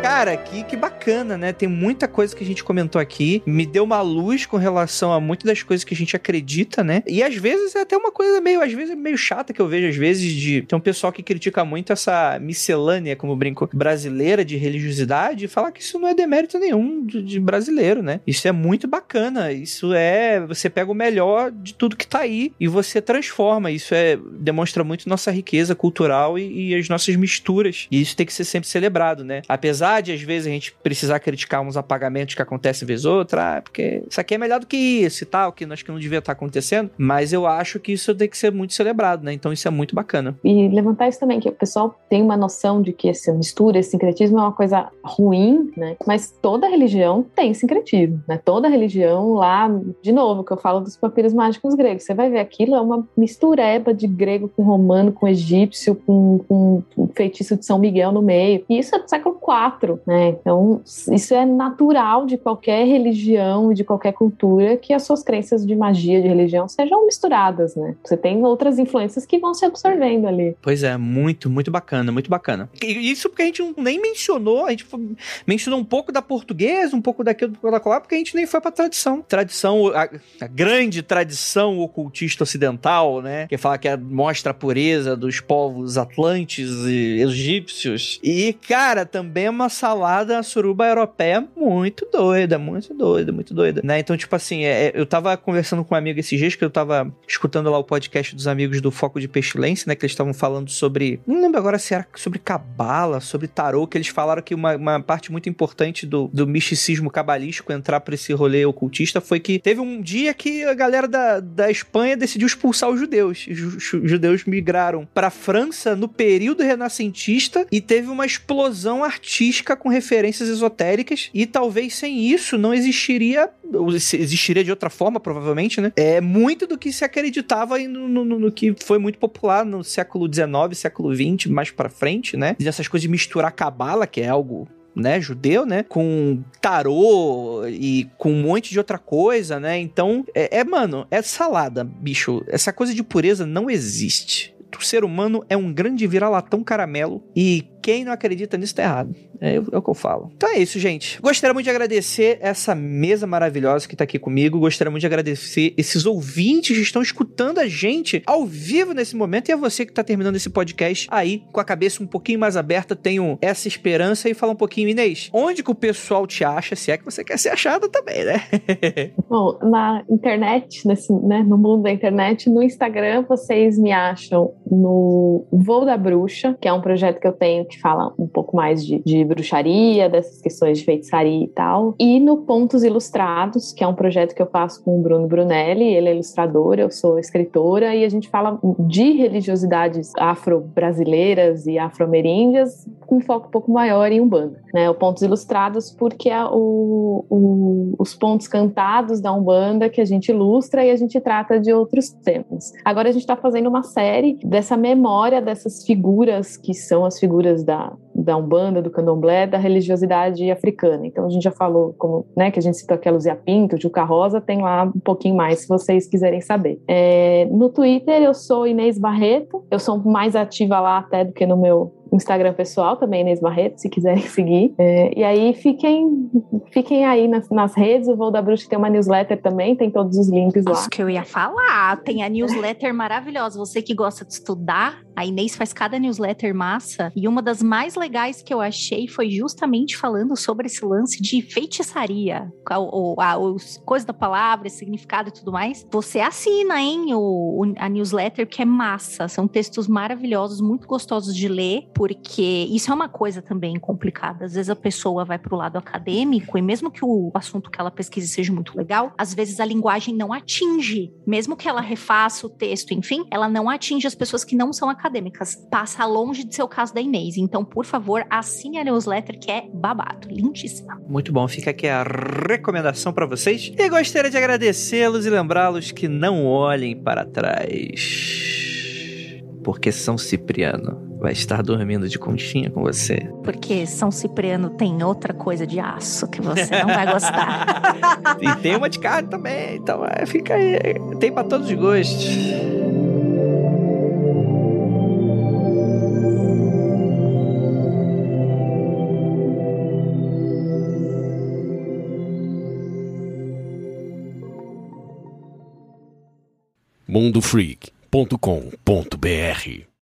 Cara, que, que bacana, né? Tem muita coisa que a gente comentou aqui. Me deu uma luz com relação a muitas das coisas que a gente acredita, né? E às vezes é até uma coisa meio, às vezes, meio chata que eu vejo, às vezes, de. Tem um pessoal que critica muito essa miscelânea, como brinco, brasileira de religiosidade e falar que isso não é demérito nenhum de, de, brasileiro, né? Isso é muito bacana. Isso é. Você pega o melhor de tudo que tá aí e você transforma. Isso é. demonstra muito nossa riqueza cultural e, e as nossas misturas. E isso tem que ser sempre celebrado, né? Apesar necessidade, às vezes, a gente precisar criticar uns apagamentos que acontecem vez ou outra, ah, porque isso aqui é melhor do que isso e tal, que acho que não devia estar acontecendo, mas eu acho que isso tem que ser muito celebrado, né? Então isso é muito bacana. E levantar isso também, que o pessoal tem uma noção de que essa mistura, esse sincretismo é uma coisa ruim, né? Mas toda religião tem sincretismo, né? Toda religião lá, de novo, que eu falo dos papiros mágicos gregos, você vai ver aquilo é uma mistureba de grego com romano, com egípcio, com, com, com feitiço de São Miguel no meio. E isso é do século IV, né? Então, isso é natural de qualquer religião, de qualquer cultura, que as suas crenças de magia, de religião, sejam misturadas, né? Você tem outras influências que vão se absorvendo ali. Pois é, muito, muito bacana, muito bacana. E isso porque a gente nem mencionou, a gente mencionou um pouco da portuguesa, um pouco daquilo, da colar, porque a gente nem foi pra tradição. Tradição, a, a grande tradição ocultista ocidental, né? Que fala que é, mostra a pureza dos povos atlantes e egípcios. E, cara, também é uma salada suruba europeia muito doida, muito doida, muito doida, né? Então, tipo assim, é, eu tava conversando com um amigo esses dias que eu tava escutando lá o podcast dos amigos do Foco de Pestilência, né? Que eles estavam falando sobre. Não lembro agora se era sobre cabala, sobre tarô, que eles falaram que uma, uma parte muito importante do, do misticismo cabalístico entrar pra esse rolê ocultista foi que teve um dia que a galera da, da Espanha decidiu expulsar os judeus. Os judeus migraram pra França no período renascentista e teve uma explosão artística com referências esotéricas e talvez sem isso não existiria existiria de outra forma, provavelmente, né? É muito do que se acreditava no, no, no que foi muito popular no século XIX, século XX, mais para frente, né? Dessas coisas de misturar cabala, que é algo né, judeu, né, com tarô e com um monte de outra coisa, né? Então, é, é, mano, é salada, bicho. Essa coisa de pureza não existe. O ser humano é um grande vira-latão caramelo e quem não acredita nisso tá errado. É, é, o que eu falo. Então é isso, gente. Gostaria muito de agradecer essa mesa maravilhosa que tá aqui comigo. Gostaria muito de agradecer esses ouvintes que estão escutando a gente ao vivo nesse momento. E a você que tá terminando esse podcast aí com a cabeça um pouquinho mais aberta. Tenho essa esperança e fala um pouquinho, Inês. Onde que o pessoal te acha? Se é que você quer ser achada também, né? Bom, na internet, nesse, né, no mundo da internet, no Instagram vocês me acham no Voo da Bruxa, que é um projeto que eu tenho que fala um pouco mais de, de bruxaria, dessas questões de feitiçaria e tal. E no Pontos Ilustrados, que é um projeto que eu faço com o Bruno Brunelli, ele é ilustrador, eu sou escritora, e a gente fala de religiosidades afro-brasileiras e afro-ameríndias com um foco um pouco maior em Umbanda. Né? O Pontos Ilustrados, porque é o, o, os pontos cantados da Umbanda que a gente ilustra e a gente trata de outros temas. Agora a gente está fazendo uma série dessa memória dessas figuras que são as figuras da, da Umbanda, do Candomblé, da religiosidade africana. Então a gente já falou, como, né, que a gente citou aquela Luzia Pinto, Juca Rosa, tem lá um pouquinho mais se vocês quiserem saber. É, no Twitter eu sou Inês Barreto, eu sou mais ativa lá até do que no meu Instagram pessoal também, Inês Barreto, se quiserem seguir. É, e aí fiquem, fiquem aí nas, nas, redes. O Voo da Bruxa tem uma newsletter também, tem todos os links lá. Isso que eu ia falar. Tem a newsletter maravilhosa. Você que gosta de estudar, a Inês faz cada newsletter massa. E uma das mais legais que eu achei foi justamente falando sobre esse lance de feitiçaria, o, a, da palavra, significado e tudo mais. Você assina, hein, o, a newsletter, que é massa. São textos maravilhosos, muito gostosos de ler porque isso é uma coisa também complicada. Às vezes a pessoa vai para o lado acadêmico e mesmo que o assunto que ela pesquise seja muito legal, às vezes a linguagem não atinge, mesmo que ela refaça o texto, enfim, ela não atinge as pessoas que não são acadêmicas. Passa longe de ser o caso da Inês. Então, por favor, assine a newsletter que é babado, lindíssima. Muito bom, fica aqui a recomendação para vocês. E gostaria de agradecê-los e lembrá-los que não olhem para trás. Porque São Cipriano vai estar dormindo de conchinha com você. Porque São Cipriano tem outra coisa de aço que você não vai gostar. e tem uma de carne também, então é, fica aí. Tem para todos os gostos. mundofreak.com.br